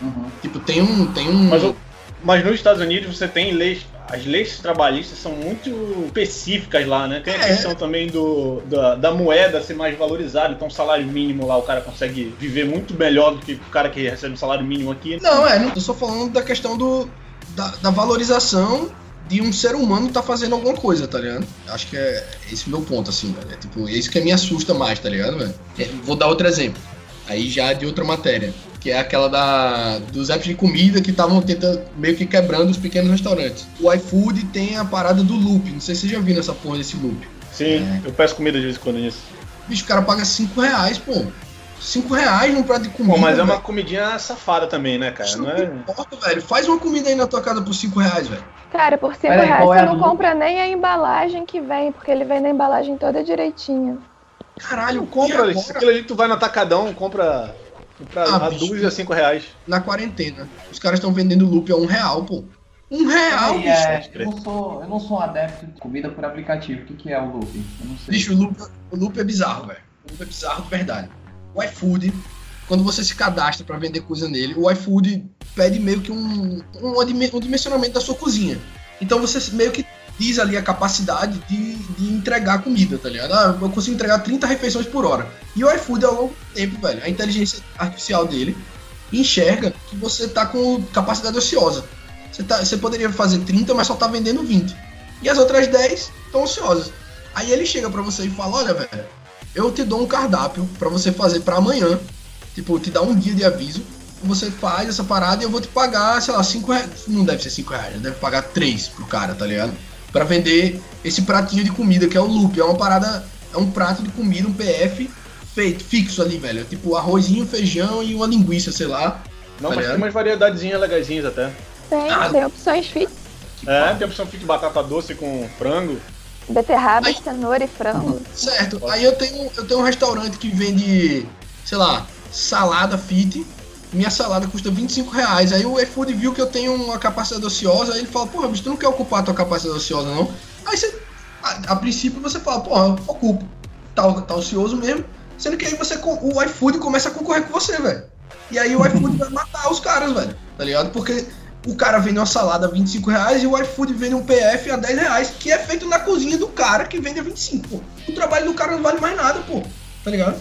Uhum. Tipo, tem um. Tem um Mas, o- mas nos Estados Unidos você tem leis. As leis trabalhistas são muito específicas lá, né? Tem a É. questão também do, da, da moeda ser mais valorizada. Então, o salário mínimo lá, o cara consegue viver muito melhor do que o cara que recebe um salário mínimo aqui. Não, é, não tô só falando da questão do, da, da valorização de um ser humano tá fazendo alguma coisa, tá ligado? Acho que é esse meu ponto, assim, velho. É tipo, é isso que me assusta mais, tá ligado, velho? É, vou dar outro exemplo. Aí já de outra matéria. Que é aquela da dos apps de comida que estavam tentando meio que quebrando os pequenos restaurantes. O iFood tem a parada do loop, não sei se vocês já viram essa porra desse loop. Sim, é. eu peço comida de vez em quando nisso. Bicho, o cara paga 5 reais, pô. 5 reais num prato de comida. Pô, mas é uma comidinha safada também, né, cara? Não, não é... importa, velho. Faz uma comida aí na tua casa por 5 reais, velho. Cara, por 5 reais você é não compra nem a embalagem que vem, porque ele vem na embalagem toda direitinha. Caralho, compra. Aquilo ali tu vai no atacadão, compra. Compra ah, a dúzia a 5 reais. Na quarentena. Os caras estão vendendo loop a 1 um real, pô. Um real, bicho. É, eu, não sou, eu não sou um adepto de comida por aplicativo. O que, que é o loop? Eu não sei. Bicho, o loop, o loop é bizarro, velho. O loop é bizarro de verdade. O iFood, quando você se cadastra para vender coisa nele, o iFood pede meio que um, um, um dimensionamento da sua cozinha. Então você meio que diz ali a capacidade de, de entregar comida, tá ligado? Ah, eu consigo entregar 30 refeições por hora. E o iFood ao longo do tempo, velho, a inteligência artificial dele enxerga que você tá com capacidade ociosa. Você, tá, você poderia fazer 30, mas só tá vendendo 20. E as outras 10 estão ociosas. Aí ele chega para você e fala: Olha, velho, eu te dou um cardápio para você fazer para amanhã. Tipo, te dá um dia de aviso. Você faz essa parada e eu vou te pagar, sei lá, 5 reais. Não deve ser 5 reais, deve pagar 3 pro cara, tá ligado? Pra vender esse pratinho de comida que é o loop. É uma parada, é um prato de comida, um PF feito, fixo ali, velho. Tipo, arrozinho, feijão e uma linguiça, sei lá. Não, tá mas tem umas variedadezinhas legaisinhas até. Tem, ah, tem opções fit. É, tem opção fit de batata doce com frango. Beterraba, aí, cenoura e frango. Certo. Aí eu tenho, eu tenho um restaurante que vende, sei lá, salada fit. Minha salada custa 25 reais. Aí o iFood viu que eu tenho uma capacidade ociosa. Aí ele fala, porra, bicho, tu não quer ocupar a tua capacidade ociosa, não? Aí você, a, a princípio, você fala, porra, eu ocupo. Tá, tá ocioso mesmo. Sendo que aí você, o iFood começa a concorrer com você, velho. E aí o iFood vai matar os caras, velho. Tá ligado? Porque o cara vende uma salada a 25 reais e o iFood vende um PF a 10 reais, que é feito na cozinha do cara que vende a 25, pô. O trabalho do cara não vale mais nada, pô. Tá ligado?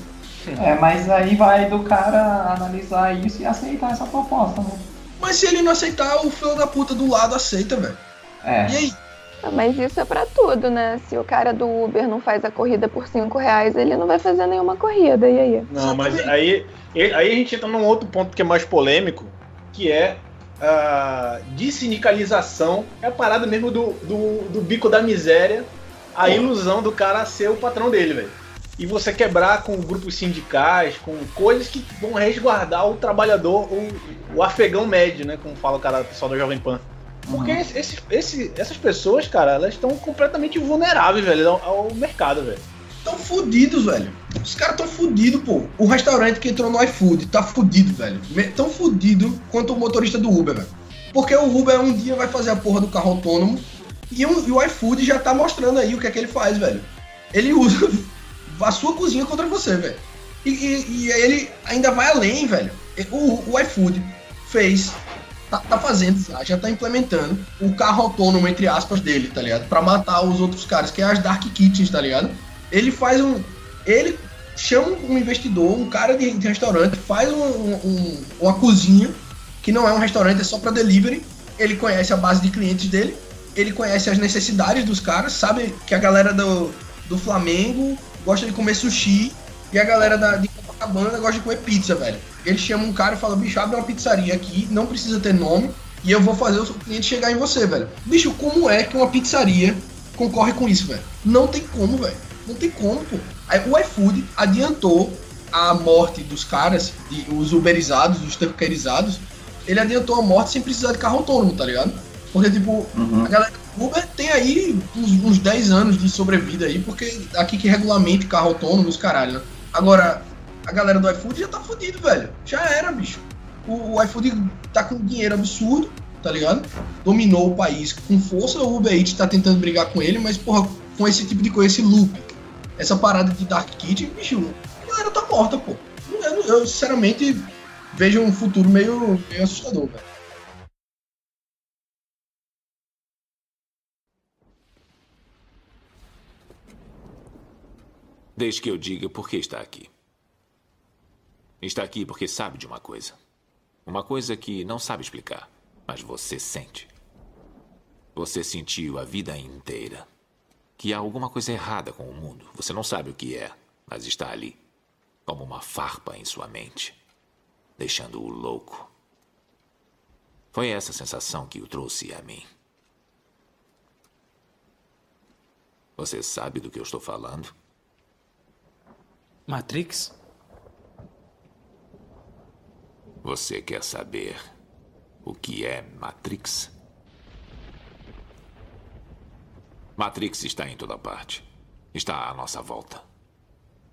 É, mas aí vai do cara analisar isso e aceitar essa proposta, né? Mas se ele não aceitar, o filho da puta do lado aceita, velho. É. E aí? Ah, mas isso é para tudo, né? Se o cara do Uber não faz a corrida por 5 reais, ele não vai fazer nenhuma corrida, e aí? Não, mas aí, aí a gente entra num outro ponto que é mais polêmico, que é uh, de sindicalização é a parada mesmo do, do, do bico da miséria, a ilusão do cara ser o patrão dele, velho. E você quebrar com grupos sindicais, com coisas que vão resguardar o trabalhador, o, o afegão médio, né? Como fala o cara pessoal da Jovem Pan. Porque uhum. esse, esse, essas pessoas, cara, elas estão completamente vulneráveis, velho, ao, ao mercado, velho. Tão fudidos, velho. Os caras tão fudidos, pô. O restaurante que entrou no iFood tá fudido, velho. Tão fudido quanto o motorista do Uber, velho. Porque o Uber um dia vai fazer a porra do carro autônomo e o, e o iFood já tá mostrando aí o que é que ele faz, velho. Ele usa a sua cozinha contra você, velho. E, e, e, ele ainda vai além, velho. O, o iFood fez, tá, tá fazendo já, já tá implementando o carro autônomo, entre aspas, dele, tá ligado? Pra matar os outros caras, que é as Dark Kitchens, tá ligado? Ele faz um. Ele chama um investidor, um cara de, de restaurante, faz um, um, uma cozinha, que não é um restaurante, é só para delivery. Ele conhece a base de clientes dele, ele conhece as necessidades dos caras, sabe que a galera do, do Flamengo gosta de comer sushi e a galera da, de Copacabana gosta de comer pizza, velho. Ele chama um cara e fala: bicho, abre uma pizzaria aqui, não precisa ter nome, e eu vou fazer o cliente chegar em você, velho. Bicho, como é que uma pizzaria concorre com isso, velho? Não tem como, velho. Não tem como, pô. Aí, o iFood adiantou a morte dos caras, de, os uberizados, os tanquerizados, ele adiantou a morte sem precisar de carro autônomo, tá ligado? Porque, tipo, uhum. a galera Uber tem aí uns, uns 10 anos de sobrevida aí, porque aqui que regulamente carro autônomo, os caralho, né? Agora, a galera do iFood já tá fudido, velho. Já era, bicho. O, o iFood tá com dinheiro absurdo, tá ligado? Dominou o país com força, o Uber Eats tá tentando brigar com ele, mas, porra, com esse tipo de coisa, esse loop, essa parada de Dark Kid, bicho, a galera tá morta, pô. Eu, eu, sinceramente vejo um futuro meio, meio assustador, velho. Desde que eu diga por que está aqui. Está aqui porque sabe de uma coisa. Uma coisa que não sabe explicar, mas você sente. Você sentiu a vida inteira que há alguma coisa errada com o mundo. Você não sabe o que é, mas está ali, como uma farpa em sua mente. deixando-o louco. Foi essa sensação que o trouxe a mim. Você sabe do que eu estou falando? Matrix? Você quer saber o que é Matrix? Matrix está em toda parte. Está à nossa volta.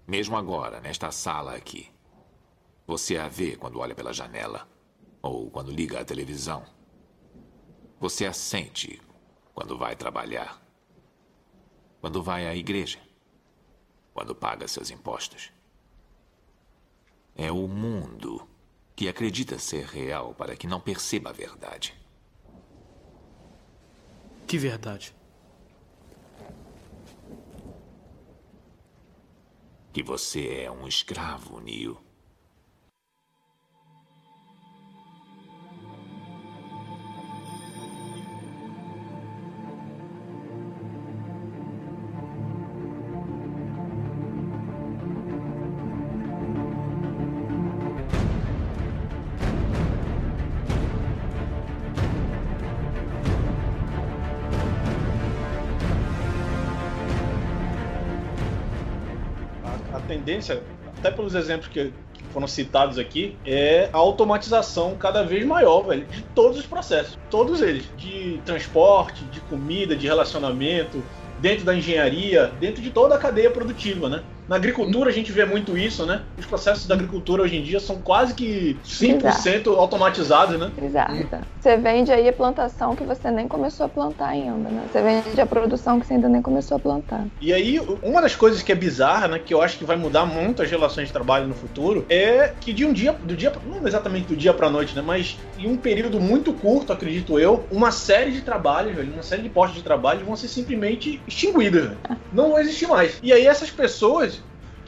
Mesmo agora, nesta sala aqui. Você a vê quando olha pela janela ou quando liga a televisão. Você a sente quando vai trabalhar, quando vai à igreja, quando paga seus impostos. É o mundo que acredita ser real para que não perceba a verdade. Que verdade? Que você é um escravo, Neo. Pelos exemplos que foram citados aqui, é a automatização cada vez maior, velho, de todos os processos. Todos eles. De transporte, de comida, de relacionamento, dentro da engenharia, dentro de toda a cadeia produtiva, né? Na agricultura a gente vê muito isso, né? Os processos da agricultura hoje em dia são quase que 100% automatizados, né? Exato. Você vende aí a plantação que você nem começou a plantar ainda, né? Você vende a produção que você ainda nem começou a plantar. E aí, uma das coisas que é bizarra, né, que eu acho que vai mudar muito as relações de trabalho no futuro, é que de um dia, do dia, não exatamente do dia pra noite, né, mas em um período muito curto, acredito eu, uma série de trabalhos, velho, uma série de postos de trabalho vão ser simplesmente extinguidas, velho. Não vão existir mais. E aí essas pessoas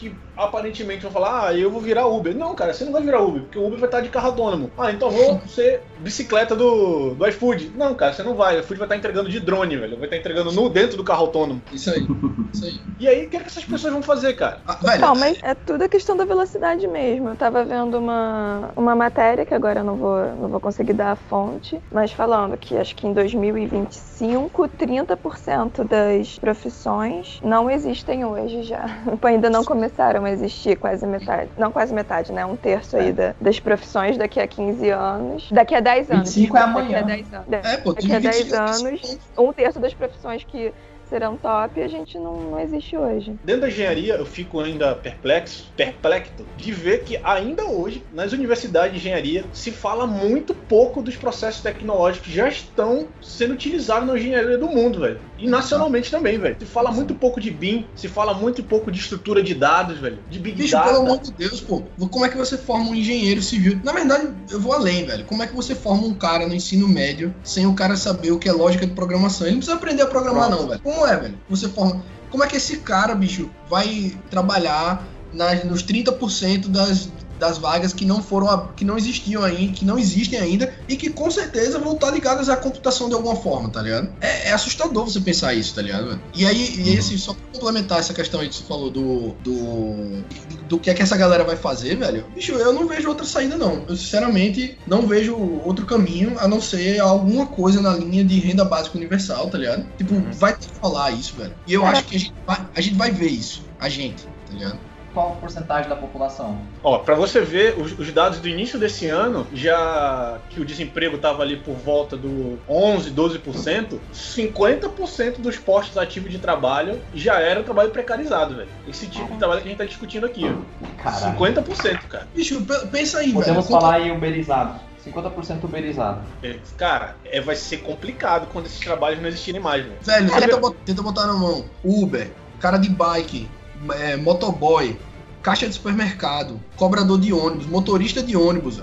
que aparentemente vão falar, ah, eu vou virar Uber. Não, cara, você não vai virar Uber, porque o Uber vai estar de carro autônomo. Ah, então vou ser bicicleta do, do iFood. Não, cara, você não vai. O iFood vai estar entregando de drone, velho. Vai estar entregando no dentro do carro autônomo. Isso aí, isso aí. E aí, o que, é que essas pessoas vão fazer, cara? Ah, velho, Não, mas é tudo a questão da velocidade mesmo. Eu tava vendo uma, uma matéria, que agora eu não vou, não vou conseguir dar a fonte, mas falando que acho que em 2025, 30% das profissões não existem hoje já. Ainda não começaram a existir quase metade. Não quase metade, né? Um terço aí da- das profissões daqui a 15 anos. Daqui a 10 anos. 25 é amanhã. Daqui a 10 anos. é, pô, Daqui a 10 25 anos, um terço das profissões que serão top a gente não, não existe hoje. Dentro da engenharia, eu fico ainda perplexo, perplexo de ver que ainda hoje, nas universidades de engenharia, se fala muito pouco dos processos tecnológicos que já estão sendo utilizados na engenharia do mundo, velho. E nacionalmente também, velho. Se fala muito pouco de BIM, se fala muito pouco de estrutura de dados, velho. De Big Bicho, Data. pelo amor de Deus, pô. Como é que você forma um engenheiro civil? Na verdade, eu vou além, velho. Como é que você forma um cara no ensino médio sem o cara saber o que é lógica de programação? Ele não precisa aprender a programar, Pronto. não, velho. Como é, velho? Você forma. Como é que esse cara, bicho, vai trabalhar nas, nos 30% das, das vagas que não foram a- que não existiam ainda, que não existem ainda e que com certeza vão estar ligadas à computação de alguma forma, tá ligado? É, é assustador você pensar isso, tá ligado? E aí, e aí, assim, só pra complementar essa questão aí que você falou do, do do que é que essa galera vai fazer, velho. Bicho, eu não vejo outra saída não. Eu sinceramente não vejo outro caminho a não ser alguma coisa na linha de renda básica universal, tá ligado? Tipo, vai ter que falar isso, velho. E eu acho que a gente vai, a gente vai ver isso, a gente, tá ligado? Qual porcentagem da população? Ó, pra você ver os, os dados do início desse ano, já que o desemprego tava ali por volta do 11, 12%, 50% dos postos ativos de trabalho já era trabalho precarizado, velho. Esse tipo de trabalho que a gente tá discutindo aqui, ó. Caralho. 50%, cara. Bicho, pe- pensa aí, Podemos velho. falar aí uberizado. 50% uberizado. É, Cara, é, vai ser complicado quando esses trabalhos não existirem mais, velho. Velho, tenta, bot- tenta botar na mão Uber, cara de bike, é, motoboy, caixa de supermercado, cobrador de ônibus, motorista de ônibus.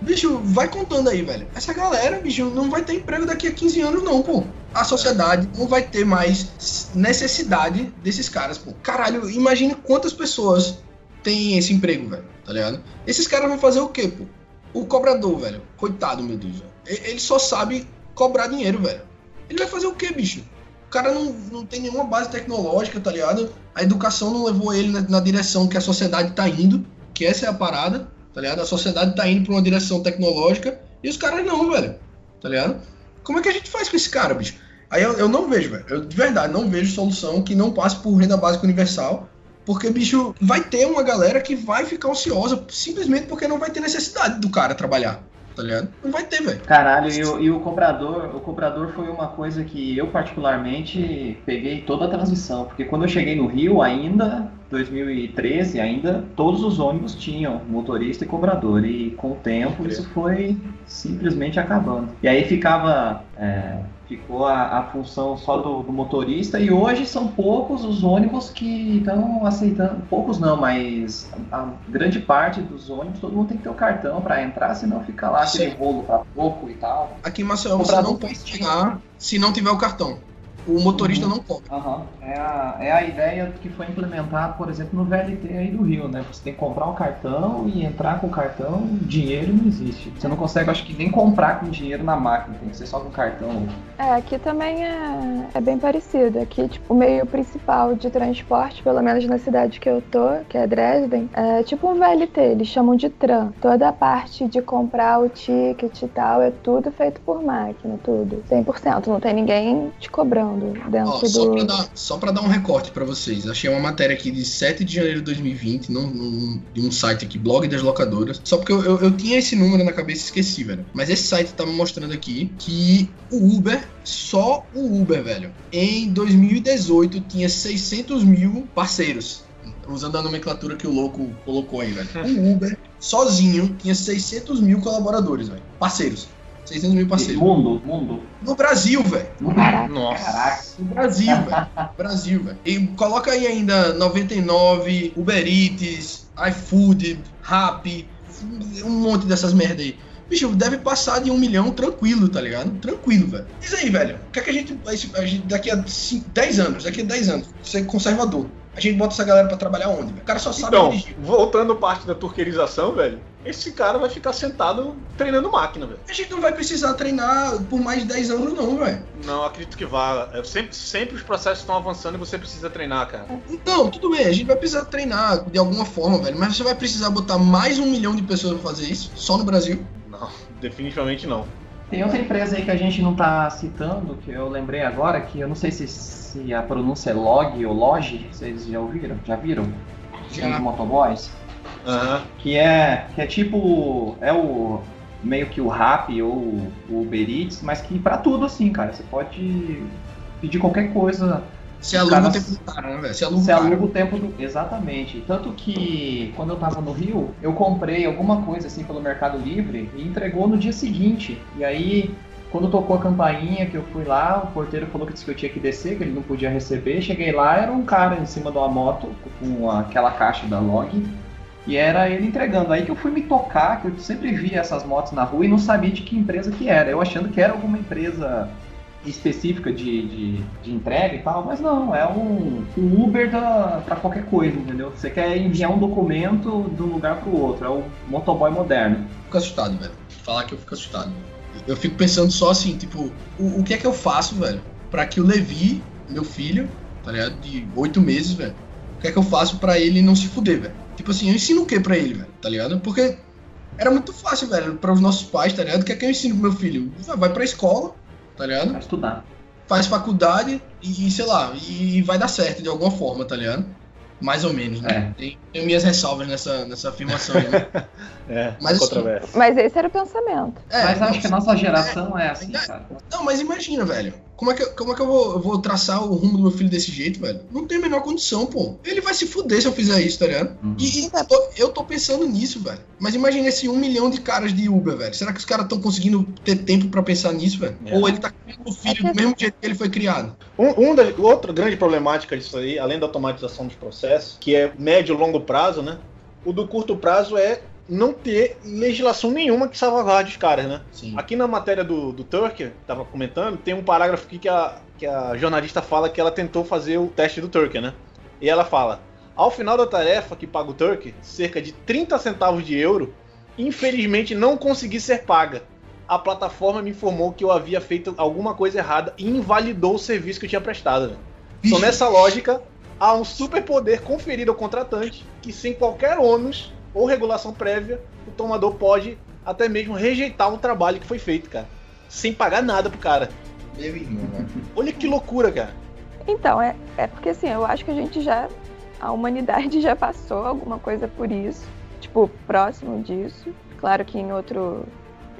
Bicho, vai contando aí, velho. Essa galera, bicho, não vai ter emprego daqui a 15 anos, não, pô. A sociedade não vai ter mais necessidade desses caras, pô. Caralho, imagine quantas pessoas têm esse emprego, velho, tá ligado? Esses caras vão fazer o quê, pô? O cobrador, velho. Coitado, meu Deus. velho. Ele só sabe cobrar dinheiro, velho. Ele vai fazer o quê, bicho? O cara não, não tem nenhuma base tecnológica, tá ligado? A educação não levou ele na, na direção que a sociedade tá indo, que essa é a parada. tá ligado? A sociedade tá indo pra uma direção tecnológica e os caras não, velho, tá ligado? Como é que a gente faz com esse cara, bicho? Aí eu, eu não vejo, velho. Eu de verdade não vejo solução que não passe por renda básica universal. Porque, bicho, vai ter uma galera que vai ficar ociosa simplesmente porque não vai ter necessidade do cara trabalhar. Tá ligado? Não vai ter, velho. Caralho, e o, e o cobrador, o cobrador foi uma coisa que eu particularmente peguei toda a transição, porque quando eu cheguei no Rio ainda, 2013, ainda todos os ônibus tinham motorista e cobrador, e com o tempo isso foi simplesmente acabando. E aí ficava é, ficou a, a função só do, do, motorista e hoje são poucos os ônibus que estão aceitando, poucos não, mas a, grande parte dos ônibus todo mundo tem que ter o cartão para entrar, senão fica lá Sim. aquele rolo para pouco e tal. Aqui em Maceió você não pode chegar se não tiver o cartão o motorista uhum. não cobra. Uhum. É, a, é a ideia que foi implementada, por exemplo, no VLT aí do Rio, né? Você tem que comprar o um cartão e entrar com o cartão, dinheiro não existe. Você não consegue, acho que, nem comprar com dinheiro na máquina, tem que ser só com cartão. É, aqui também é, é bem parecido. Aqui, tipo, o meio principal de transporte, pelo menos na cidade que eu tô, que é Dresden, é tipo um VLT, eles chamam de tram. Toda a parte de comprar o ticket e tal, é tudo feito por máquina, tudo. 100%, não tem ninguém te cobrando dentro Ó, só do. Pra dar, só para dar um recorte para vocês, achei uma matéria aqui de 7 de janeiro de 2020, num, num, de um site aqui, blog das locadoras. Só porque eu, eu, eu tinha esse número na cabeça e esqueci, velho. Mas esse site tá me mostrando aqui que o Uber, só o Uber, velho, em 2018 tinha 600 mil parceiros usando a nomenclatura que o louco colocou aí, velho. O Uber, sozinho, tinha 600 mil colaboradores, velho. Parceiros. 600 mil parceiros. Mundo, mundo. No Brasil, velho. Nossa. Caraca. No Brasil, velho. Brasil, velho. E coloca aí ainda 99, Uber Eats, iFood, Rappi, um monte dessas merda aí. Bicho, deve passar de um milhão tranquilo, tá ligado? Tranquilo, velho. Diz aí, velho. O que é que a gente, a gente daqui a 5, 10 anos, daqui a 10 anos, ser conservador, a gente bota essa galera para trabalhar onde? O cara só sabe então, dirigir. Voltando parte da turquerização, velho, esse cara vai ficar sentado treinando máquina, velho. A gente não vai precisar treinar por mais de 10 anos, não, velho. Não, acredito que vá. É, sempre, sempre os processos estão avançando e você precisa treinar, cara. Então, tudo bem, a gente vai precisar treinar de alguma forma, velho. Mas você vai precisar botar mais um milhão de pessoas pra fazer isso, só no Brasil? Não, definitivamente não. Tem outra empresa aí que a gente não tá citando, que eu lembrei agora, que eu não sei se se a pronúncia é log ou log, vocês já ouviram? Já viram? Já. Os motoboys? Uhum. Que é que é tipo é o meio que o Rap ou o Uber Eats, mas que para tudo assim, cara, você pode pedir qualquer coisa. Se aluga cara, o tempo do cara, né, velho? Se aluga, se aluga o tempo do. Exatamente. Tanto que quando eu tava no Rio, eu comprei alguma coisa assim pelo Mercado Livre e entregou no dia seguinte. E aí quando tocou a campainha, que eu fui lá, o porteiro falou que disse que eu tinha que descer, que ele não podia receber. Cheguei lá, era um cara em cima de uma moto, com aquela caixa da log, e era ele entregando. Aí que eu fui me tocar, que eu sempre via essas motos na rua e não sabia de que empresa que era. Eu achando que era alguma empresa específica de, de, de entrega e tal, mas não, é um, um Uber da, pra qualquer coisa, entendeu? Você quer enviar um documento de um lugar pro outro, é o motoboy moderno. Fico assustado, velho. Falar que eu fico assustado. Eu fico pensando só assim, tipo, o, o que é que eu faço, velho, para que o Levi, meu filho, tá ligado? De oito meses, velho, o que é que eu faço para ele não se fuder, velho? Tipo assim, eu ensino o que para ele, velho, tá ligado? Porque era muito fácil, velho, para os nossos pais, tá ligado? O que é que eu ensino pro meu filho? Vai pra escola, tá ligado? Vai estudar. Faz faculdade e, sei lá, e vai dar certo de alguma forma, tá ligado? Mais ou menos, né? É. Tem, tenho minhas ressalvas nessa, nessa afirmação aí, né? é, mas, assim, mas esse era o pensamento. É, mas acho que a nossa geração é, é assim, cara. Não, mas imagina, velho. Como é que, como é que eu, vou, eu vou traçar o rumo do meu filho desse jeito, velho? Não tem a menor condição, pô. Ele vai se fuder se eu fizer isso, tá ligado? Uhum. E, e tô, eu tô pensando nisso, velho. Mas imagina esse um milhão de caras de Uber, velho. Será que os caras estão conseguindo ter tempo pra pensar nisso, velho? É. Ou ele tá criando o filho do mesmo jeito que ele foi criado? Um, um da, outra grande problemática disso aí, além da automatização dos processos, que é médio e longo prazo, né? O do curto prazo é não ter legislação nenhuma que salvaguarde os caras, né? Sim. Aqui na matéria do, do Turker, tava comentando, tem um parágrafo aqui que a, que a jornalista fala que ela tentou fazer o teste do Turker, né? E ela fala: ao final da tarefa que paga o Turker, cerca de 30 centavos de euro, infelizmente não consegui ser paga. A plataforma me informou que eu havia feito alguma coisa errada e invalidou o serviço que eu tinha prestado. Né? Então, nessa lógica, há um superpoder conferido ao contratante que, sem qualquer ônus, ou regulação prévia, o tomador pode até mesmo rejeitar um trabalho que foi feito, cara. Sem pagar nada pro cara. Meu irmão, né? Olha que loucura, cara. Então, é, é porque assim, eu acho que a gente já. A humanidade já passou alguma coisa por isso. Tipo, próximo disso. Claro que em outro,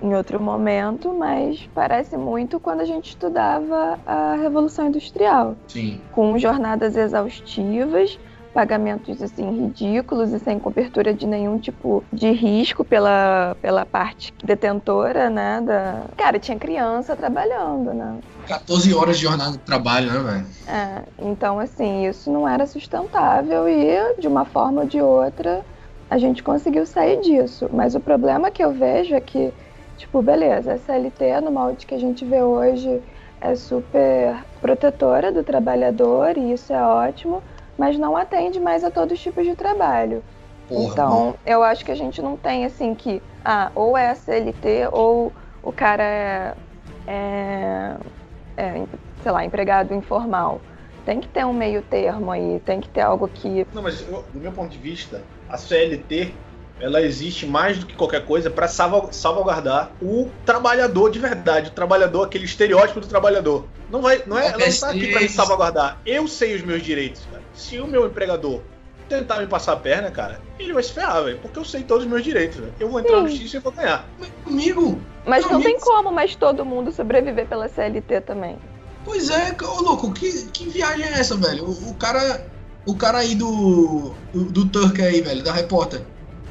em outro momento, mas parece muito quando a gente estudava a Revolução Industrial. Sim. Com jornadas exaustivas, pagamentos assim ridículos e sem cobertura de nenhum tipo de risco pela, pela parte detentora, né? Da... Cara, tinha criança trabalhando, né? 14 horas de jornada de trabalho, né, velho? É, então assim, isso não era sustentável e de uma forma ou de outra a gente conseguiu sair disso. Mas o problema que eu vejo é que, tipo, beleza, a CLT no molde que a gente vê hoje é super protetora do trabalhador e isso é ótimo, mas não atende mais a todos os tipos de trabalho. Porra, então, mano. eu acho que a gente não tem assim que, ah, ou é a CLT ou o cara é, é, é, sei lá, empregado informal. Tem que ter um meio termo aí, tem que ter algo que. Não, mas do meu ponto de vista, a CLT ela existe mais do que qualquer coisa para salvaguardar o trabalhador de verdade, o trabalhador, aquele estereótipo do trabalhador. Não vai, não é, ela não tá aqui para me salvaguardar. Eu sei os meus direitos, cara. Se o meu empregador tentar me passar a perna, cara, ele vai se ferrar, velho, porque eu sei todos os meus direitos, velho. Eu vou entrar na Sim. justiça e vou ganhar. Mas comigo? Mas não tem como mais todo mundo sobreviver pela CLT também. Pois é, ô louco, que, que viagem é essa, velho? O, o cara. O cara aí do. Do, do Turk aí, velho, da repórter.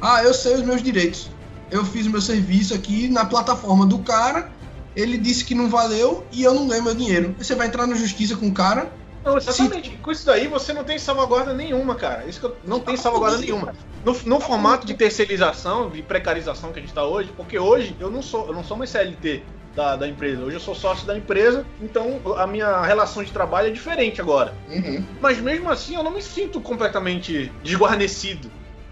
Ah, eu sei os meus direitos. Eu fiz o meu serviço aqui na plataforma do cara. Ele disse que não valeu e eu não ganho meu dinheiro. Você vai entrar na justiça com o cara. Não, exatamente. Com isso daí você não tem salvaguarda nenhuma, cara. Isso que eu, não tem salvaguarda nenhuma. No, no formato de terceirização, de precarização que a gente tá hoje, porque hoje eu não sou, eu não sou mais CLT da, da empresa. Hoje eu sou sócio da empresa, então a minha relação de trabalho é diferente agora. Uhum. Mas mesmo assim eu não me sinto completamente desguarnecido.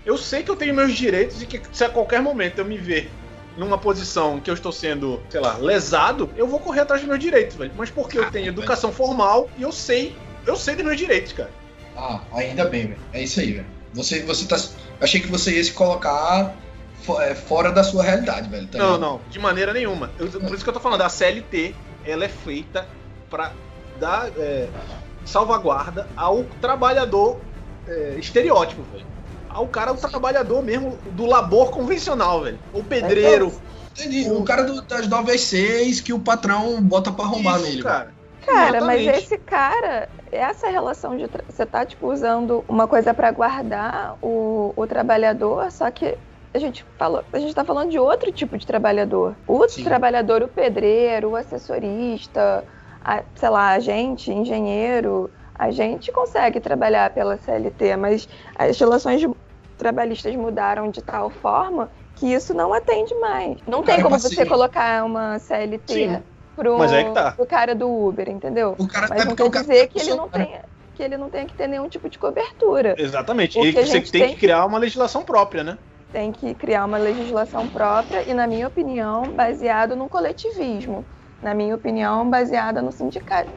Eu sei que eu tenho meus direitos e que se a qualquer momento eu me ver numa posição que eu estou sendo, sei lá, lesado, eu vou correr atrás dos meus direitos, velho. Mas porque eu tenho educação formal e eu sei, eu sei dos meus direitos, cara. Ah, ainda bem, velho. É isso aí, velho. Você, você tá. Achei que você ia se colocar é, fora da sua realidade, velho. tá Não, ligado? não, de maneira nenhuma. Eu- por isso que eu tô falando, a CLT, ela é feita pra dar é, salvaguarda ao trabalhador é, estereótipo, velho. Ao cara, o trabalhador mesmo do labor convencional, velho. O pedreiro. Entendi. O cara do- das 9 às 6 que o patrão bota pra arrombar Isso, nele. cara. Cara, mas esse cara, essa relação de. tra- Você tá, tipo, usando uma coisa pra guardar o, o trabalhador, só que a gente falou, a gente tá falando de outro tipo de trabalhador. O Sim. trabalhador, o pedreiro, o assessorista, a, sei lá, agente, engenheiro, a gente consegue trabalhar pela CLT, mas as relações de- trabalhistas mudaram de tal forma que isso não atende mais. Não tem Cara, como você colocar uma CLT Sim, pro, mas aí que tá. pro cara do Uber, entendeu? O cara Mas é não porque quer cara dizer que ele não funcionário. tenha que ele não tenha que ter nenhum tipo de cobertura. Exatamente. O E que você tem, tem que criar uma legislação própria, né? Tem que criar uma legislação própria e, na minha opinião, baseado no coletivismo. Na minha opinião, baseada no sindica-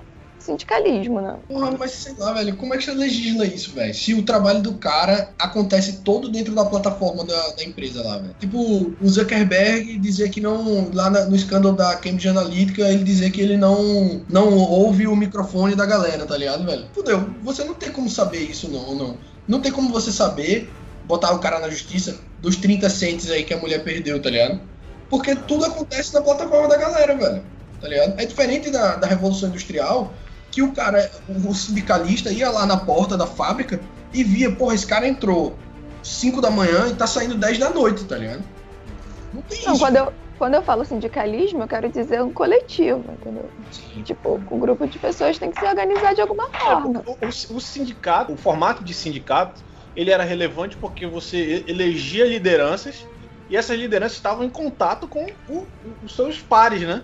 sindicalismo, né? Porra, mas sei lá, velho, como é que você legisla isso, velho? Se o trabalho do cara acontece todo dentro da plataforma da, da empresa lá, velho. Tipo, o Zuckerberg dizer que não. Lá na- no escândalo da Cambridge Analytica, ele dizer que ele não, não ouve o microfone da galera, tá ligado, velho? Fudeu, você não tem como saber isso, não, não. Não tem como você saber botar o cara na justiça dos 30 cents aí que a mulher perdeu, tá ligado? Porque tudo acontece na plataforma da galera, velho. Tá ligado? É diferente da, da Revolução Industrial, que o cara, o sindicalista ia lá na porta da fábrica e via, porra, esse cara entrou 5 da manhã e tá saindo 10 da noite, tá ligado? Não tem Não, isso. quando eu, quando eu falo sindicalismo, eu quero dizer um coletivo, entendeu? Sim. Tipo, o grupo de pessoas tem que se organizar de alguma forma. O, o- o sindicato, o formato de sindicato, ele era relevante porque você elegia lideranças e essas lideranças estavam em contato com o- o- os seus pares, né?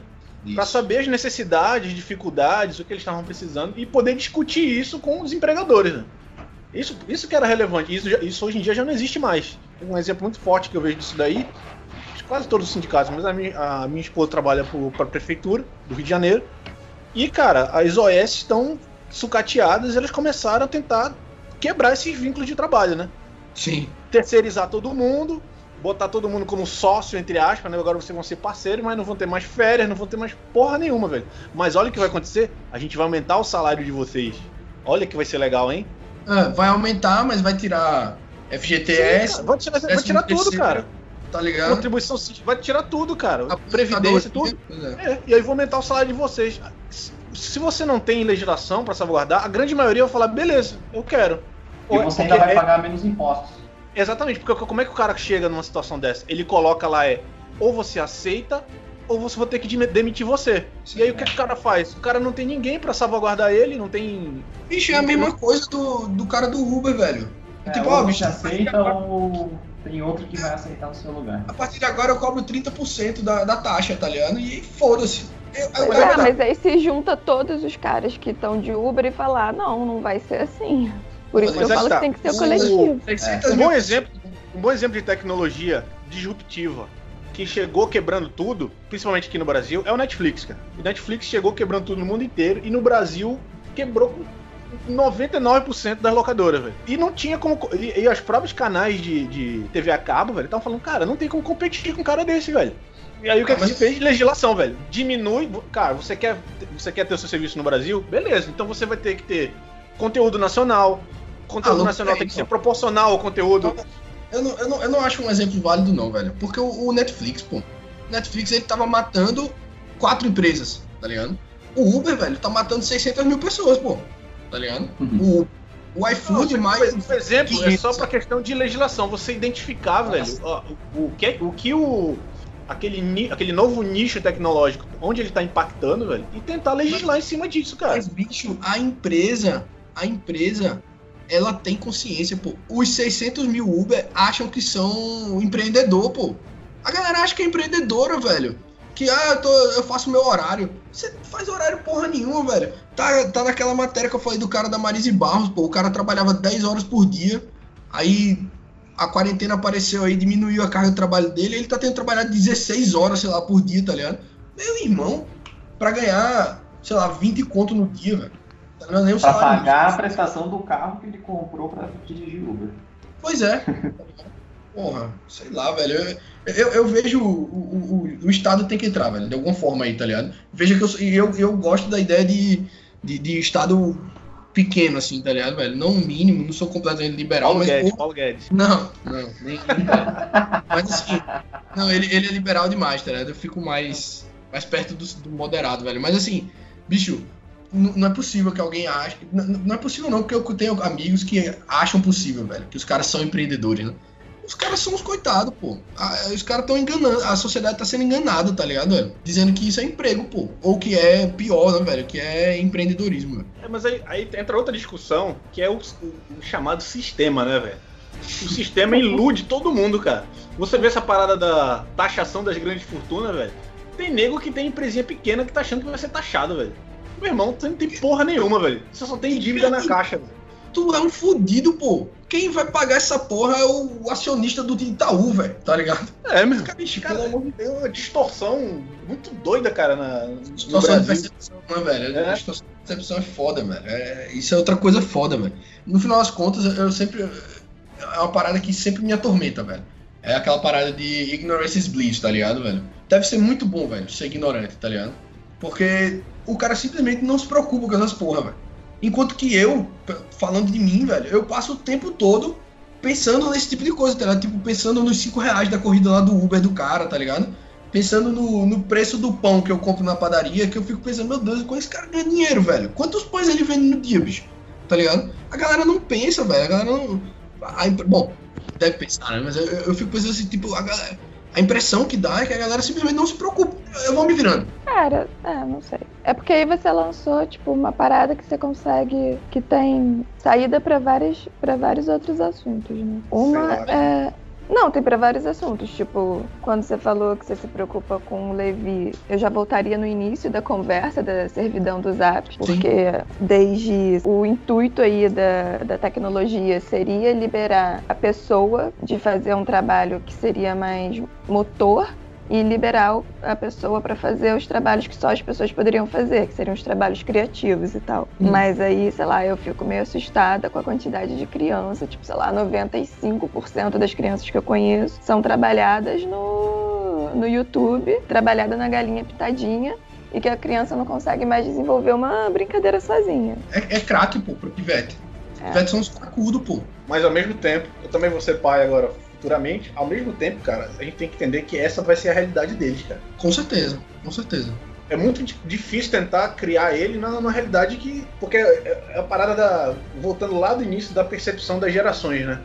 Para saber as necessidades, dificuldades, o que eles estavam precisando e poder discutir isso com os empregadores. Né? Isso, isso que era relevante. Isso, isso hoje em dia já não existe mais. Tem um exemplo muito forte que eu vejo disso daí. Quase todos os sindicatos, mas a minha, a minha esposa trabalha para a prefeitura do Rio de Janeiro. E, cara, as OS estão sucateadas e elas começaram a tentar quebrar esses vínculos de trabalho, né? Sim. terceirizar todo mundo, botar todo mundo como sócio, entre aspas, né? Agora vocês vão ser parceiros, mas não vão ter mais férias, não vão ter mais porra nenhuma, velho. Mas olha o que vai acontecer, a gente vai aumentar o salário de vocês. Olha que vai ser legal, hein? Ah, vai aumentar, mas vai tirar FGTS. Sim, vai tirar, vai tirar tudo, cara. Tá ligado? Contribuição, vai tirar tudo, cara. A Previdência, tudo. é. É, e aí vou aumentar o salário de vocês. Se você não tem legislação pra salvaguardar, a grande maioria vai falar, beleza, eu quero. E é- você ainda vai é- pagar menos impostos. Exatamente, porque como é que o cara chega numa situação dessa? Ele coloca lá é ou você aceita ou você vai ter que demi- demitir você. Sim, e aí o que, que o cara faz? O cara não tem ninguém pra salvaguardar ele, não tem. Bicho, é a mesma coisa do, do cara do Uber, velho. É, tipo, ou ó, você bicho, aceita ou tem outro que vai aceitar no seu lugar. a partir de agora eu cobro 30% da, da taxa, tá ligado? E foda-se. Eu- eu- Mas eu- Ah, mas aí se junta todos os caras que estão de Uber e falar, não, não vai ser assim. Por isso Mas que eu é falo que que tá. tem que ser o coletivo. 600 Um bom exemplo, um bom exemplo de tecnologia disruptiva que chegou quebrando tudo, principalmente aqui no Brasil, é o Netflix, cara. O Netflix chegou quebrando tudo no mundo inteiro e no Brasil quebrou com 99% das locadoras, velho. E não tinha como. E, e os próprios canais de, de TV a cabo, velho, estavam falando, cara, não tem como competir com um cara desse, velho. E aí o que, Ah, é que se mas- fez? Legislação, velho. Diminui. Cara, você quer, você quer ter o seu serviço no Brasil? Beleza, então você vai ter que ter conteúdo nacional. Conteúdo Ah, nacional tem, tem que ser proporcional ao conteúdo. Eu não, eu, não, eu não acho um exemplo válido, não, velho. Porque o, o Netflix, pô. O Netflix ele tava matando quatro empresas, tá ligado? O Uber, velho, tá matando 600 mil pessoas, pô. Tá ligado? O, o iFood, Não, mais. Um exemplo é 500. só pra questão de legislação. Você identificar, velho, ó, o, o que, o que o. Aquele, aquele novo nicho tecnológico, onde ele tá impactando, velho, e tentar legislar em cima disso, cara. Mas, bicho, a empresa, a empresa, ela tem consciência, pô. Os 600 mil Uber acham que são empreendedor, pô. A galera acha que é empreendedora, velho. Que, ah, eu, tô, eu faço meu horário. Você faz horário porra nenhuma, velho. Tá, tá naquela matéria que eu falei do cara da Marise Barros, pô. O cara trabalhava 10 horas por dia. Aí a quarentena apareceu aí, diminuiu a carga de trabalho dele. Ele tá tendo que trabalhar 16 horas, sei lá, por dia, tá ligado? Meu irmão, pra ganhar, sei lá, 20 conto no dia, velho. Tá ligado? Nem o Pra salário pagar a prestação do carro que ele comprou pra dirigir Uber. Pois é. Porra, sei lá, velho. Eu, eu, eu vejo o, o, o, o Estado tem que entrar, velho, de alguma forma aí, tá ligado? Veja que eu, sou- eu, eu gosto da ideia de, de, de Estado pequeno, assim, tá ligado, velho? Não o mínimo, não sou completamente liberal, Paulo mas. Guedes, Paulo Guedes. Não, não, nem. mas assim, não, ele, ele é liberal demais, tá ligado? Eu fico mais, mais perto do, do moderado, velho. Mas assim, bicho, não é possível que alguém ache. Não é possível, não, porque eu tenho amigos que acham possível, velho. Que os caras são empreendedores, né? Os caras são uns coitados, pô. Os caras estão enganando. A sociedade tá sendo enganada, tá ligado, velho? Dizendo que isso é emprego, pô. Ou que é pior, né, velho? Que é empreendedorismo, velho. É, mas aí, aí entra outra discussão, que é o- o chamado sistema, né, velho? O sistema ilude todo mundo, cara. Você vê essa parada da taxação das grandes fortunas, velho. Tem nego que tem empresinha pequena que tá achando que vai ser taxado, velho. Meu irmão, você não tem porra nenhuma, velho. Você só tem dívida na caixa, velho. Tu é um fudido, pô. Quem vai pagar essa porra é o acionista do Itaú, velho. Tá ligado? É, meu. Cara, Cara, pelo amor de tem uma distorção muito doida, cara, na, Distorção de percepção, né, velho? É. Distorção de percepção é foda, velho. É, isso é outra coisa foda, velho. No final das contas, eu sempre. É uma parada que sempre me atormenta, velho. É aquela parada de ignorance is bliss, tá ligado, velho? Deve ser muito bom, velho, ser ignorante, tá ligado? Porque o cara simplesmente não se preocupa com essas porra, velho. Enquanto que eu, falando de mim, velho, eu passo o tempo todo pensando nesse tipo de coisa, tá ligado? Tipo, pensando nos 5 reais da corrida lá do Uber do cara, tá ligado? Pensando no, no preço do pão que eu compro na padaria, que eu fico pensando, meu Deus, como esse cara ganha dinheiro, velho? Quantos pães ele vende no dia, bicho? Tá ligado? A galera não pensa, velho. A galera não. a bom, deve pensar, né? Mas eu, eu fico pensando assim, tipo, a, galera- a impressão que dá é que a galera simplesmente não se preocupa. Eu vou me virando. Cara, é, não sei. É porque aí você lançou, tipo, uma parada que você consegue. que tem saída pra vários, pra vários outros assuntos, né? Uma é. Não, tem pra vários assuntos. Tipo, quando você falou que você se preocupa com o Levi, eu já voltaria no início da conversa da servidão do Zap, porque desde o intuito aí da, da tecnologia seria liberar a pessoa de fazer um trabalho que seria mais motor e liberar a pessoa para fazer os trabalhos que só as pessoas poderiam fazer, que seriam os trabalhos criativos e tal. Hum. Mas aí, sei lá, eu fico meio assustada com a quantidade de criança, tipo, sei lá, 95% das crianças que eu conheço são trabalhadas no, no YouTube, trabalhada na galinha pitadinha, e que a criança não consegue mais desenvolver uma brincadeira sozinha. É, é craque, pô, pro pivete. É. Pivete são uns cracudos, pô. Mas ao mesmo tempo, eu também vou ser pai agora futuramente, ao mesmo tempo, cara, a gente tem que entender que essa vai ser a realidade deles, cara. Com certeza, com certeza. É muito difícil tentar criar ele na, na realidade que. Porque é, é a parada da. Voltando lá do início da percepção das gerações, né?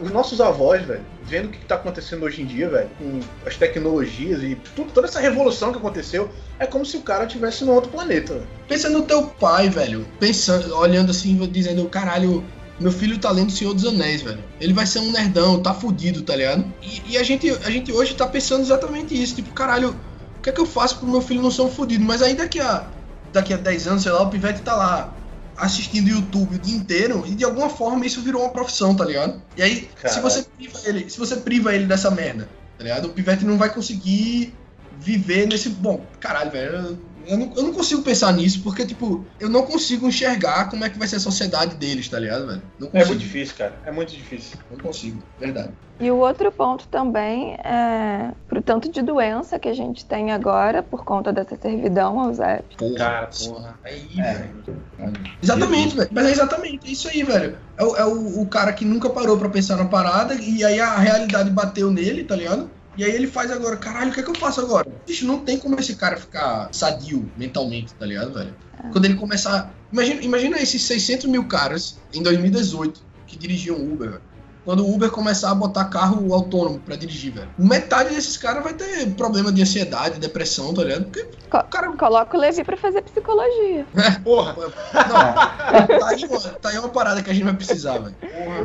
Os nossos avós, velho, vendo o que está acontecendo hoje em dia, velho, com as tecnologias e tudo, toda essa revolução que aconteceu, é como se o cara tivesse num outro planeta. Pensa no teu pai, velho, pensando, olhando assim, dizendo, caralho, meu filho tá lendo Senhor dos Anéis, velho. Ele vai ser um nerdão, tá fudido, tá ligado? E, e, a, gente, a gente hoje tá pensando exatamente isso. Tipo, caralho, o que é que eu faço pro meu filho não ser um fudido? Mas aí daqui a, daqui a 10 anos, sei lá, o Pivete tá lá assistindo YouTube o dia inteiro e de alguma forma isso virou uma profissão, tá ligado? E aí, se você priva ele, se você priva ele dessa merda, tá ligado? O Pivete não vai conseguir viver nesse. Bom, caralho, velho. Eu não, eu não consigo pensar nisso, porque, tipo, eu não consigo enxergar como é que vai ser a sociedade deles, tá ligado, velho? É muito difícil, cara. É muito difícil. Não consigo, verdade. E o outro ponto também é pro tanto de doença que a gente tem agora por conta dessa servidão ao Zé. Porra, cara, porra. Aí, é. velho. Exatamente, velho. Mas é exatamente isso aí, velho. É, o, é o, o cara que nunca parou para pensar na parada e aí a realidade bateu nele, tá ligado? E aí ele faz agora, caralho, o que é que eu faço agora? Bicho, não tem como esse cara ficar sadio mentalmente, tá ligado, velho? É. Quando ele começar. Imagina, imagina esses 600 mil caras em 2018 que dirigiam Uber, velho quando o Uber começar a botar carro autônomo para dirigir, velho. Metade desses caras vai ter problema de ansiedade, depressão, tá ligado? Porque Co cara... Coloca o Levi pra fazer psicologia. É, porra. Não, tá aí, uma, tá aí uma parada que a gente vai precisar, velho.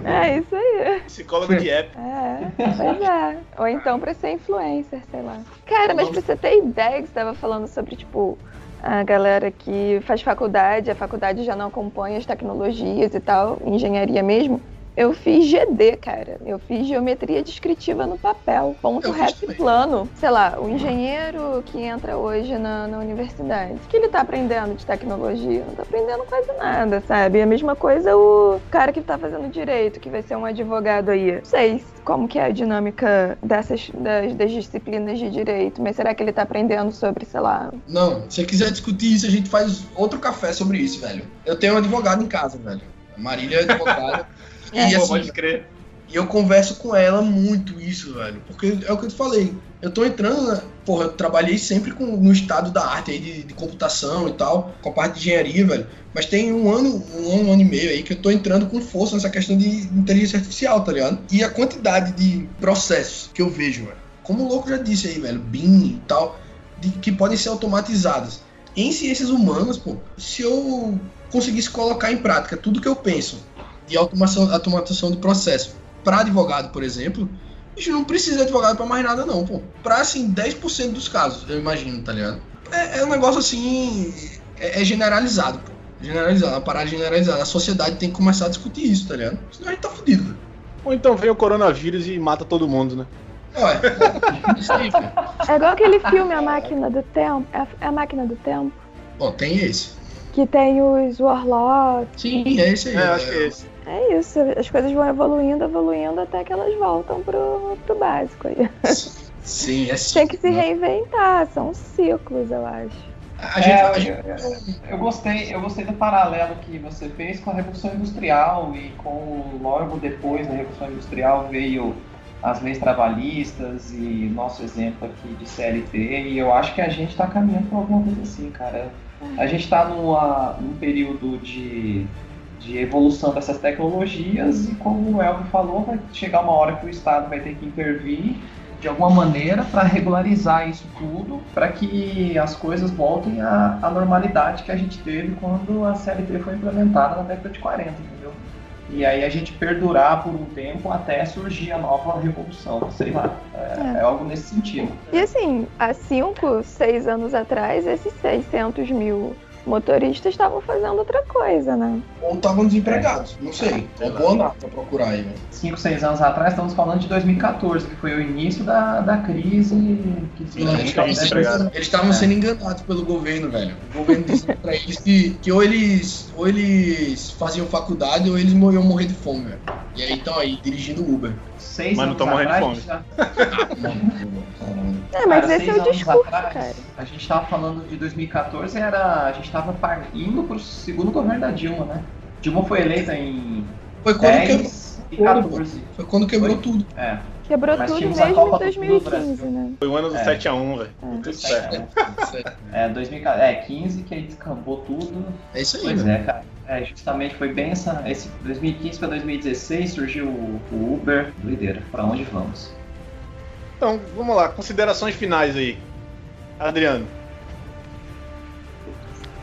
É isso aí. Psicólogo de app. É, pois é. Ou então pra ser influencer, sei lá. Cara, mas pra você ter ideia que você tava falando sobre, tipo, a galera que faz faculdade, a faculdade já não acompanha as tecnologias e tal, engenharia mesmo. Eu fiz GD, cara. Eu fiz geometria descritiva no papel. Ponto reto e plano. Sei lá, o engenheiro que entra hoje na, na universidade, o que ele tá aprendendo de tecnologia? Não tá aprendendo quase nada, sabe? A mesma coisa o cara que tá fazendo direito, que vai ser um advogado aí. Não sei como que é a dinâmica dessas das, das disciplinas de direito, mas será que ele tá aprendendo sobre, sei lá... Não, se você quiser discutir isso, a gente faz outro café sobre isso, velho. Eu tenho um advogado em casa, velho. A Marília é advogada. É. E, assim, pode crer. E eu converso com ela muito isso, velho. Porque é o que eu te falei. Eu tô entrando, né? porra, eu trabalhei sempre com, no estado da arte aí, de, de, computação e tal, com a parte de engenharia, velho. Mas tem um ano, um ano, um ano e meio aí que eu tô entrando com força nessa questão de inteligência artificial, tá ligado? E a quantidade de processos que eu vejo, velho. Como o louco já disse aí, velho, BIM e tal, de, que podem ser automatizados. Em ciências humanas, pô, se eu conseguisse colocar em prática tudo que eu penso de automação, automatização de processo para advogado, por exemplo, a gente não precisa de advogado para mais nada, não, pô. Pra, assim, 10% dos casos, eu imagino, tá ligado? É, é um negócio, assim, é, é, generalizado, pô. Generalizado, uma parada generalizada. A sociedade tem que começar a discutir isso, tá ligado? Senão a gente tá fudido, velho. Ou então vem o coronavírus e mata todo mundo, né? Ué, isso aí, É igual aquele filme A Máquina do Tempo. É, é a Máquina do Tempo? Bom, tem esse. Que tem os Warlocks. Sim, é esse aí. É, acho que é esse. É isso, as coisas vão evoluindo, evoluindo até que elas voltam pro, pro básico aí. Sim, é Tem que se reinventar, são ciclos, eu acho. A gente, é, a gente... Eu, eu, gostei, eu gostei do paralelo que você fez com a Revolução Industrial e com logo depois da Revolução Industrial veio as leis trabalhistas e nosso exemplo aqui de CLT e eu acho que a gente está caminhando para alguma coisa assim, cara. A gente está num período de de evolução dessas tecnologias e como o Elvio falou, vai chegar uma hora que o Estado vai ter que intervir de alguma maneira para regularizar isso tudo, para que as coisas voltem à, à, normalidade que a gente teve quando a CLT foi implementada na década de 40, entendeu? E aí a gente perdurar por um tempo até surgir a nova revolução, sei lá. É, é. é algo nesse sentido. E assim, há 5, 6 anos atrás, esses 600 mil motoristas estavam fazendo outra coisa, né? Ou estavam desempregados, não sei. É boa nota pra procurar aí, velho. 5, 6 anos atrás, estamos falando de 2014, que foi o início da, da crise que Sim, eles estavam sendo- Eles estavam sendo enganados pelo governo, velho. O governo dizia pra eles que, que ou, eles, ou eles faziam faculdade ou eles iam morrer de fome, velho. E aí estão aí, dirigindo Uber. Seis Mas não tô morrendo de atrás, fome. já- É, mas Cara, esse é o anos discurso, atrás, cara. A gente tava falando de 2014, era, a gente tava indo pro segundo governo da Dilma, né? Dilma foi eleita em Foi quando, quebrou, 10 e 14. foi quando quebrou Foi. tudo. É, Quebrou Mas tudo mesmo Copa em do Mundo do 2015, Brasil. né? Foi o ano do É. 7x1, velho. É. Tudo certo. né? É, 2014, é, 15 que aí descambou tudo. É isso aí, Pois velho. é, cara. É, justamente foi bem essa. Esse 2015 para 2016 surgiu o, o Uber. Doideira. Pra onde vamos? Então, vamos lá. Considerações finais aí. Adriano.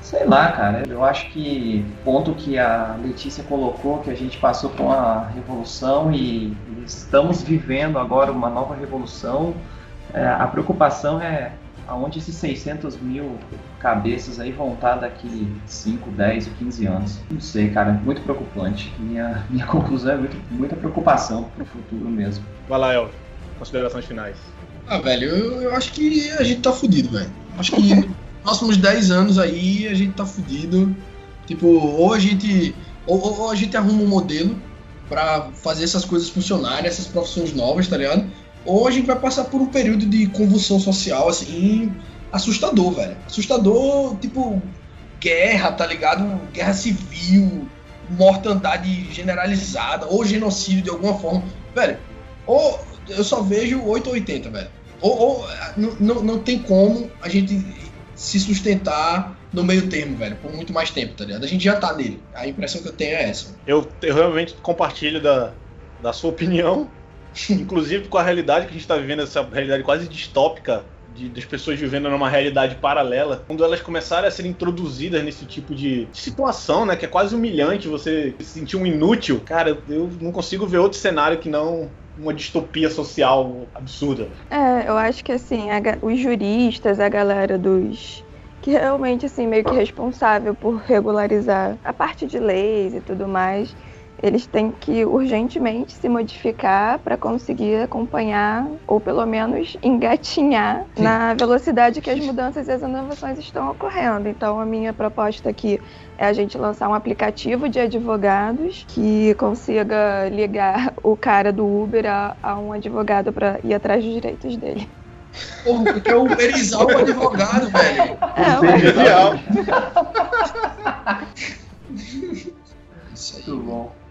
Sei lá, cara. Eu acho que o ponto que a Letícia colocou, que a gente passou por uma revolução e, estamos vivendo agora uma nova revolução. é, a preocupação é aonde esses 600 mil cabeças aí vão estar daqui 5, 10 ou 15 anos. Não sei, cara. Muito preocupante. Minha, minha conclusão é muito, muita preocupação pro futuro mesmo. Vai lá, El. Considerações finais. Ah, velho, eu, eu acho que a gente tá fudido, velho. Acho que próximos 10 anos aí a gente tá fudido. Tipo, ou a gente. Ou, ou- ou a gente arruma um modelo pra fazer essas coisas funcionarem, essas profissões novas, tá ligado? Ou a gente vai passar por um período de convulsão social, assim, assustador, velho. Assustador, tipo, guerra, tá ligado? Guerra civil, mortandade generalizada, ou genocídio de alguma forma. Velho, ou eu só vejo 8 ou 80, velho. Ou, ou não, não, não tem como a gente se sustentar no meio termo, velho, por muito mais tempo, tá ligado? A gente já tá nele. A impressão que eu tenho é essa. Eu, eu realmente compartilho da, da sua opinião, inclusive com a realidade que a gente está vivendo, essa realidade quase distópica de, das pessoas vivendo numa realidade paralela. Quando elas começarem a ser introduzidas nesse tipo de situação, né, que é quase humilhante você se sentir um inútil, cara, eu não consigo ver outro cenário que não uma distopia social absurda. É, eu acho que assim, a os juristas, a galera dos. que realmente, assim, meio que responsável por regularizar a parte de leis e tudo mais, eles têm que urgentemente se modificar para conseguir acompanhar ou pelo menos engatinhar Sim. na velocidade que as mudanças e as inovações estão ocorrendo. Então, a minha proposta aqui é a gente lançar um aplicativo de advogados que consiga ligar o cara do Uber a, a um advogado para ir atrás dos direitos dele. O tu quer uberizar é o advogado, velho. É, é genial. Isso aí. Muito bom.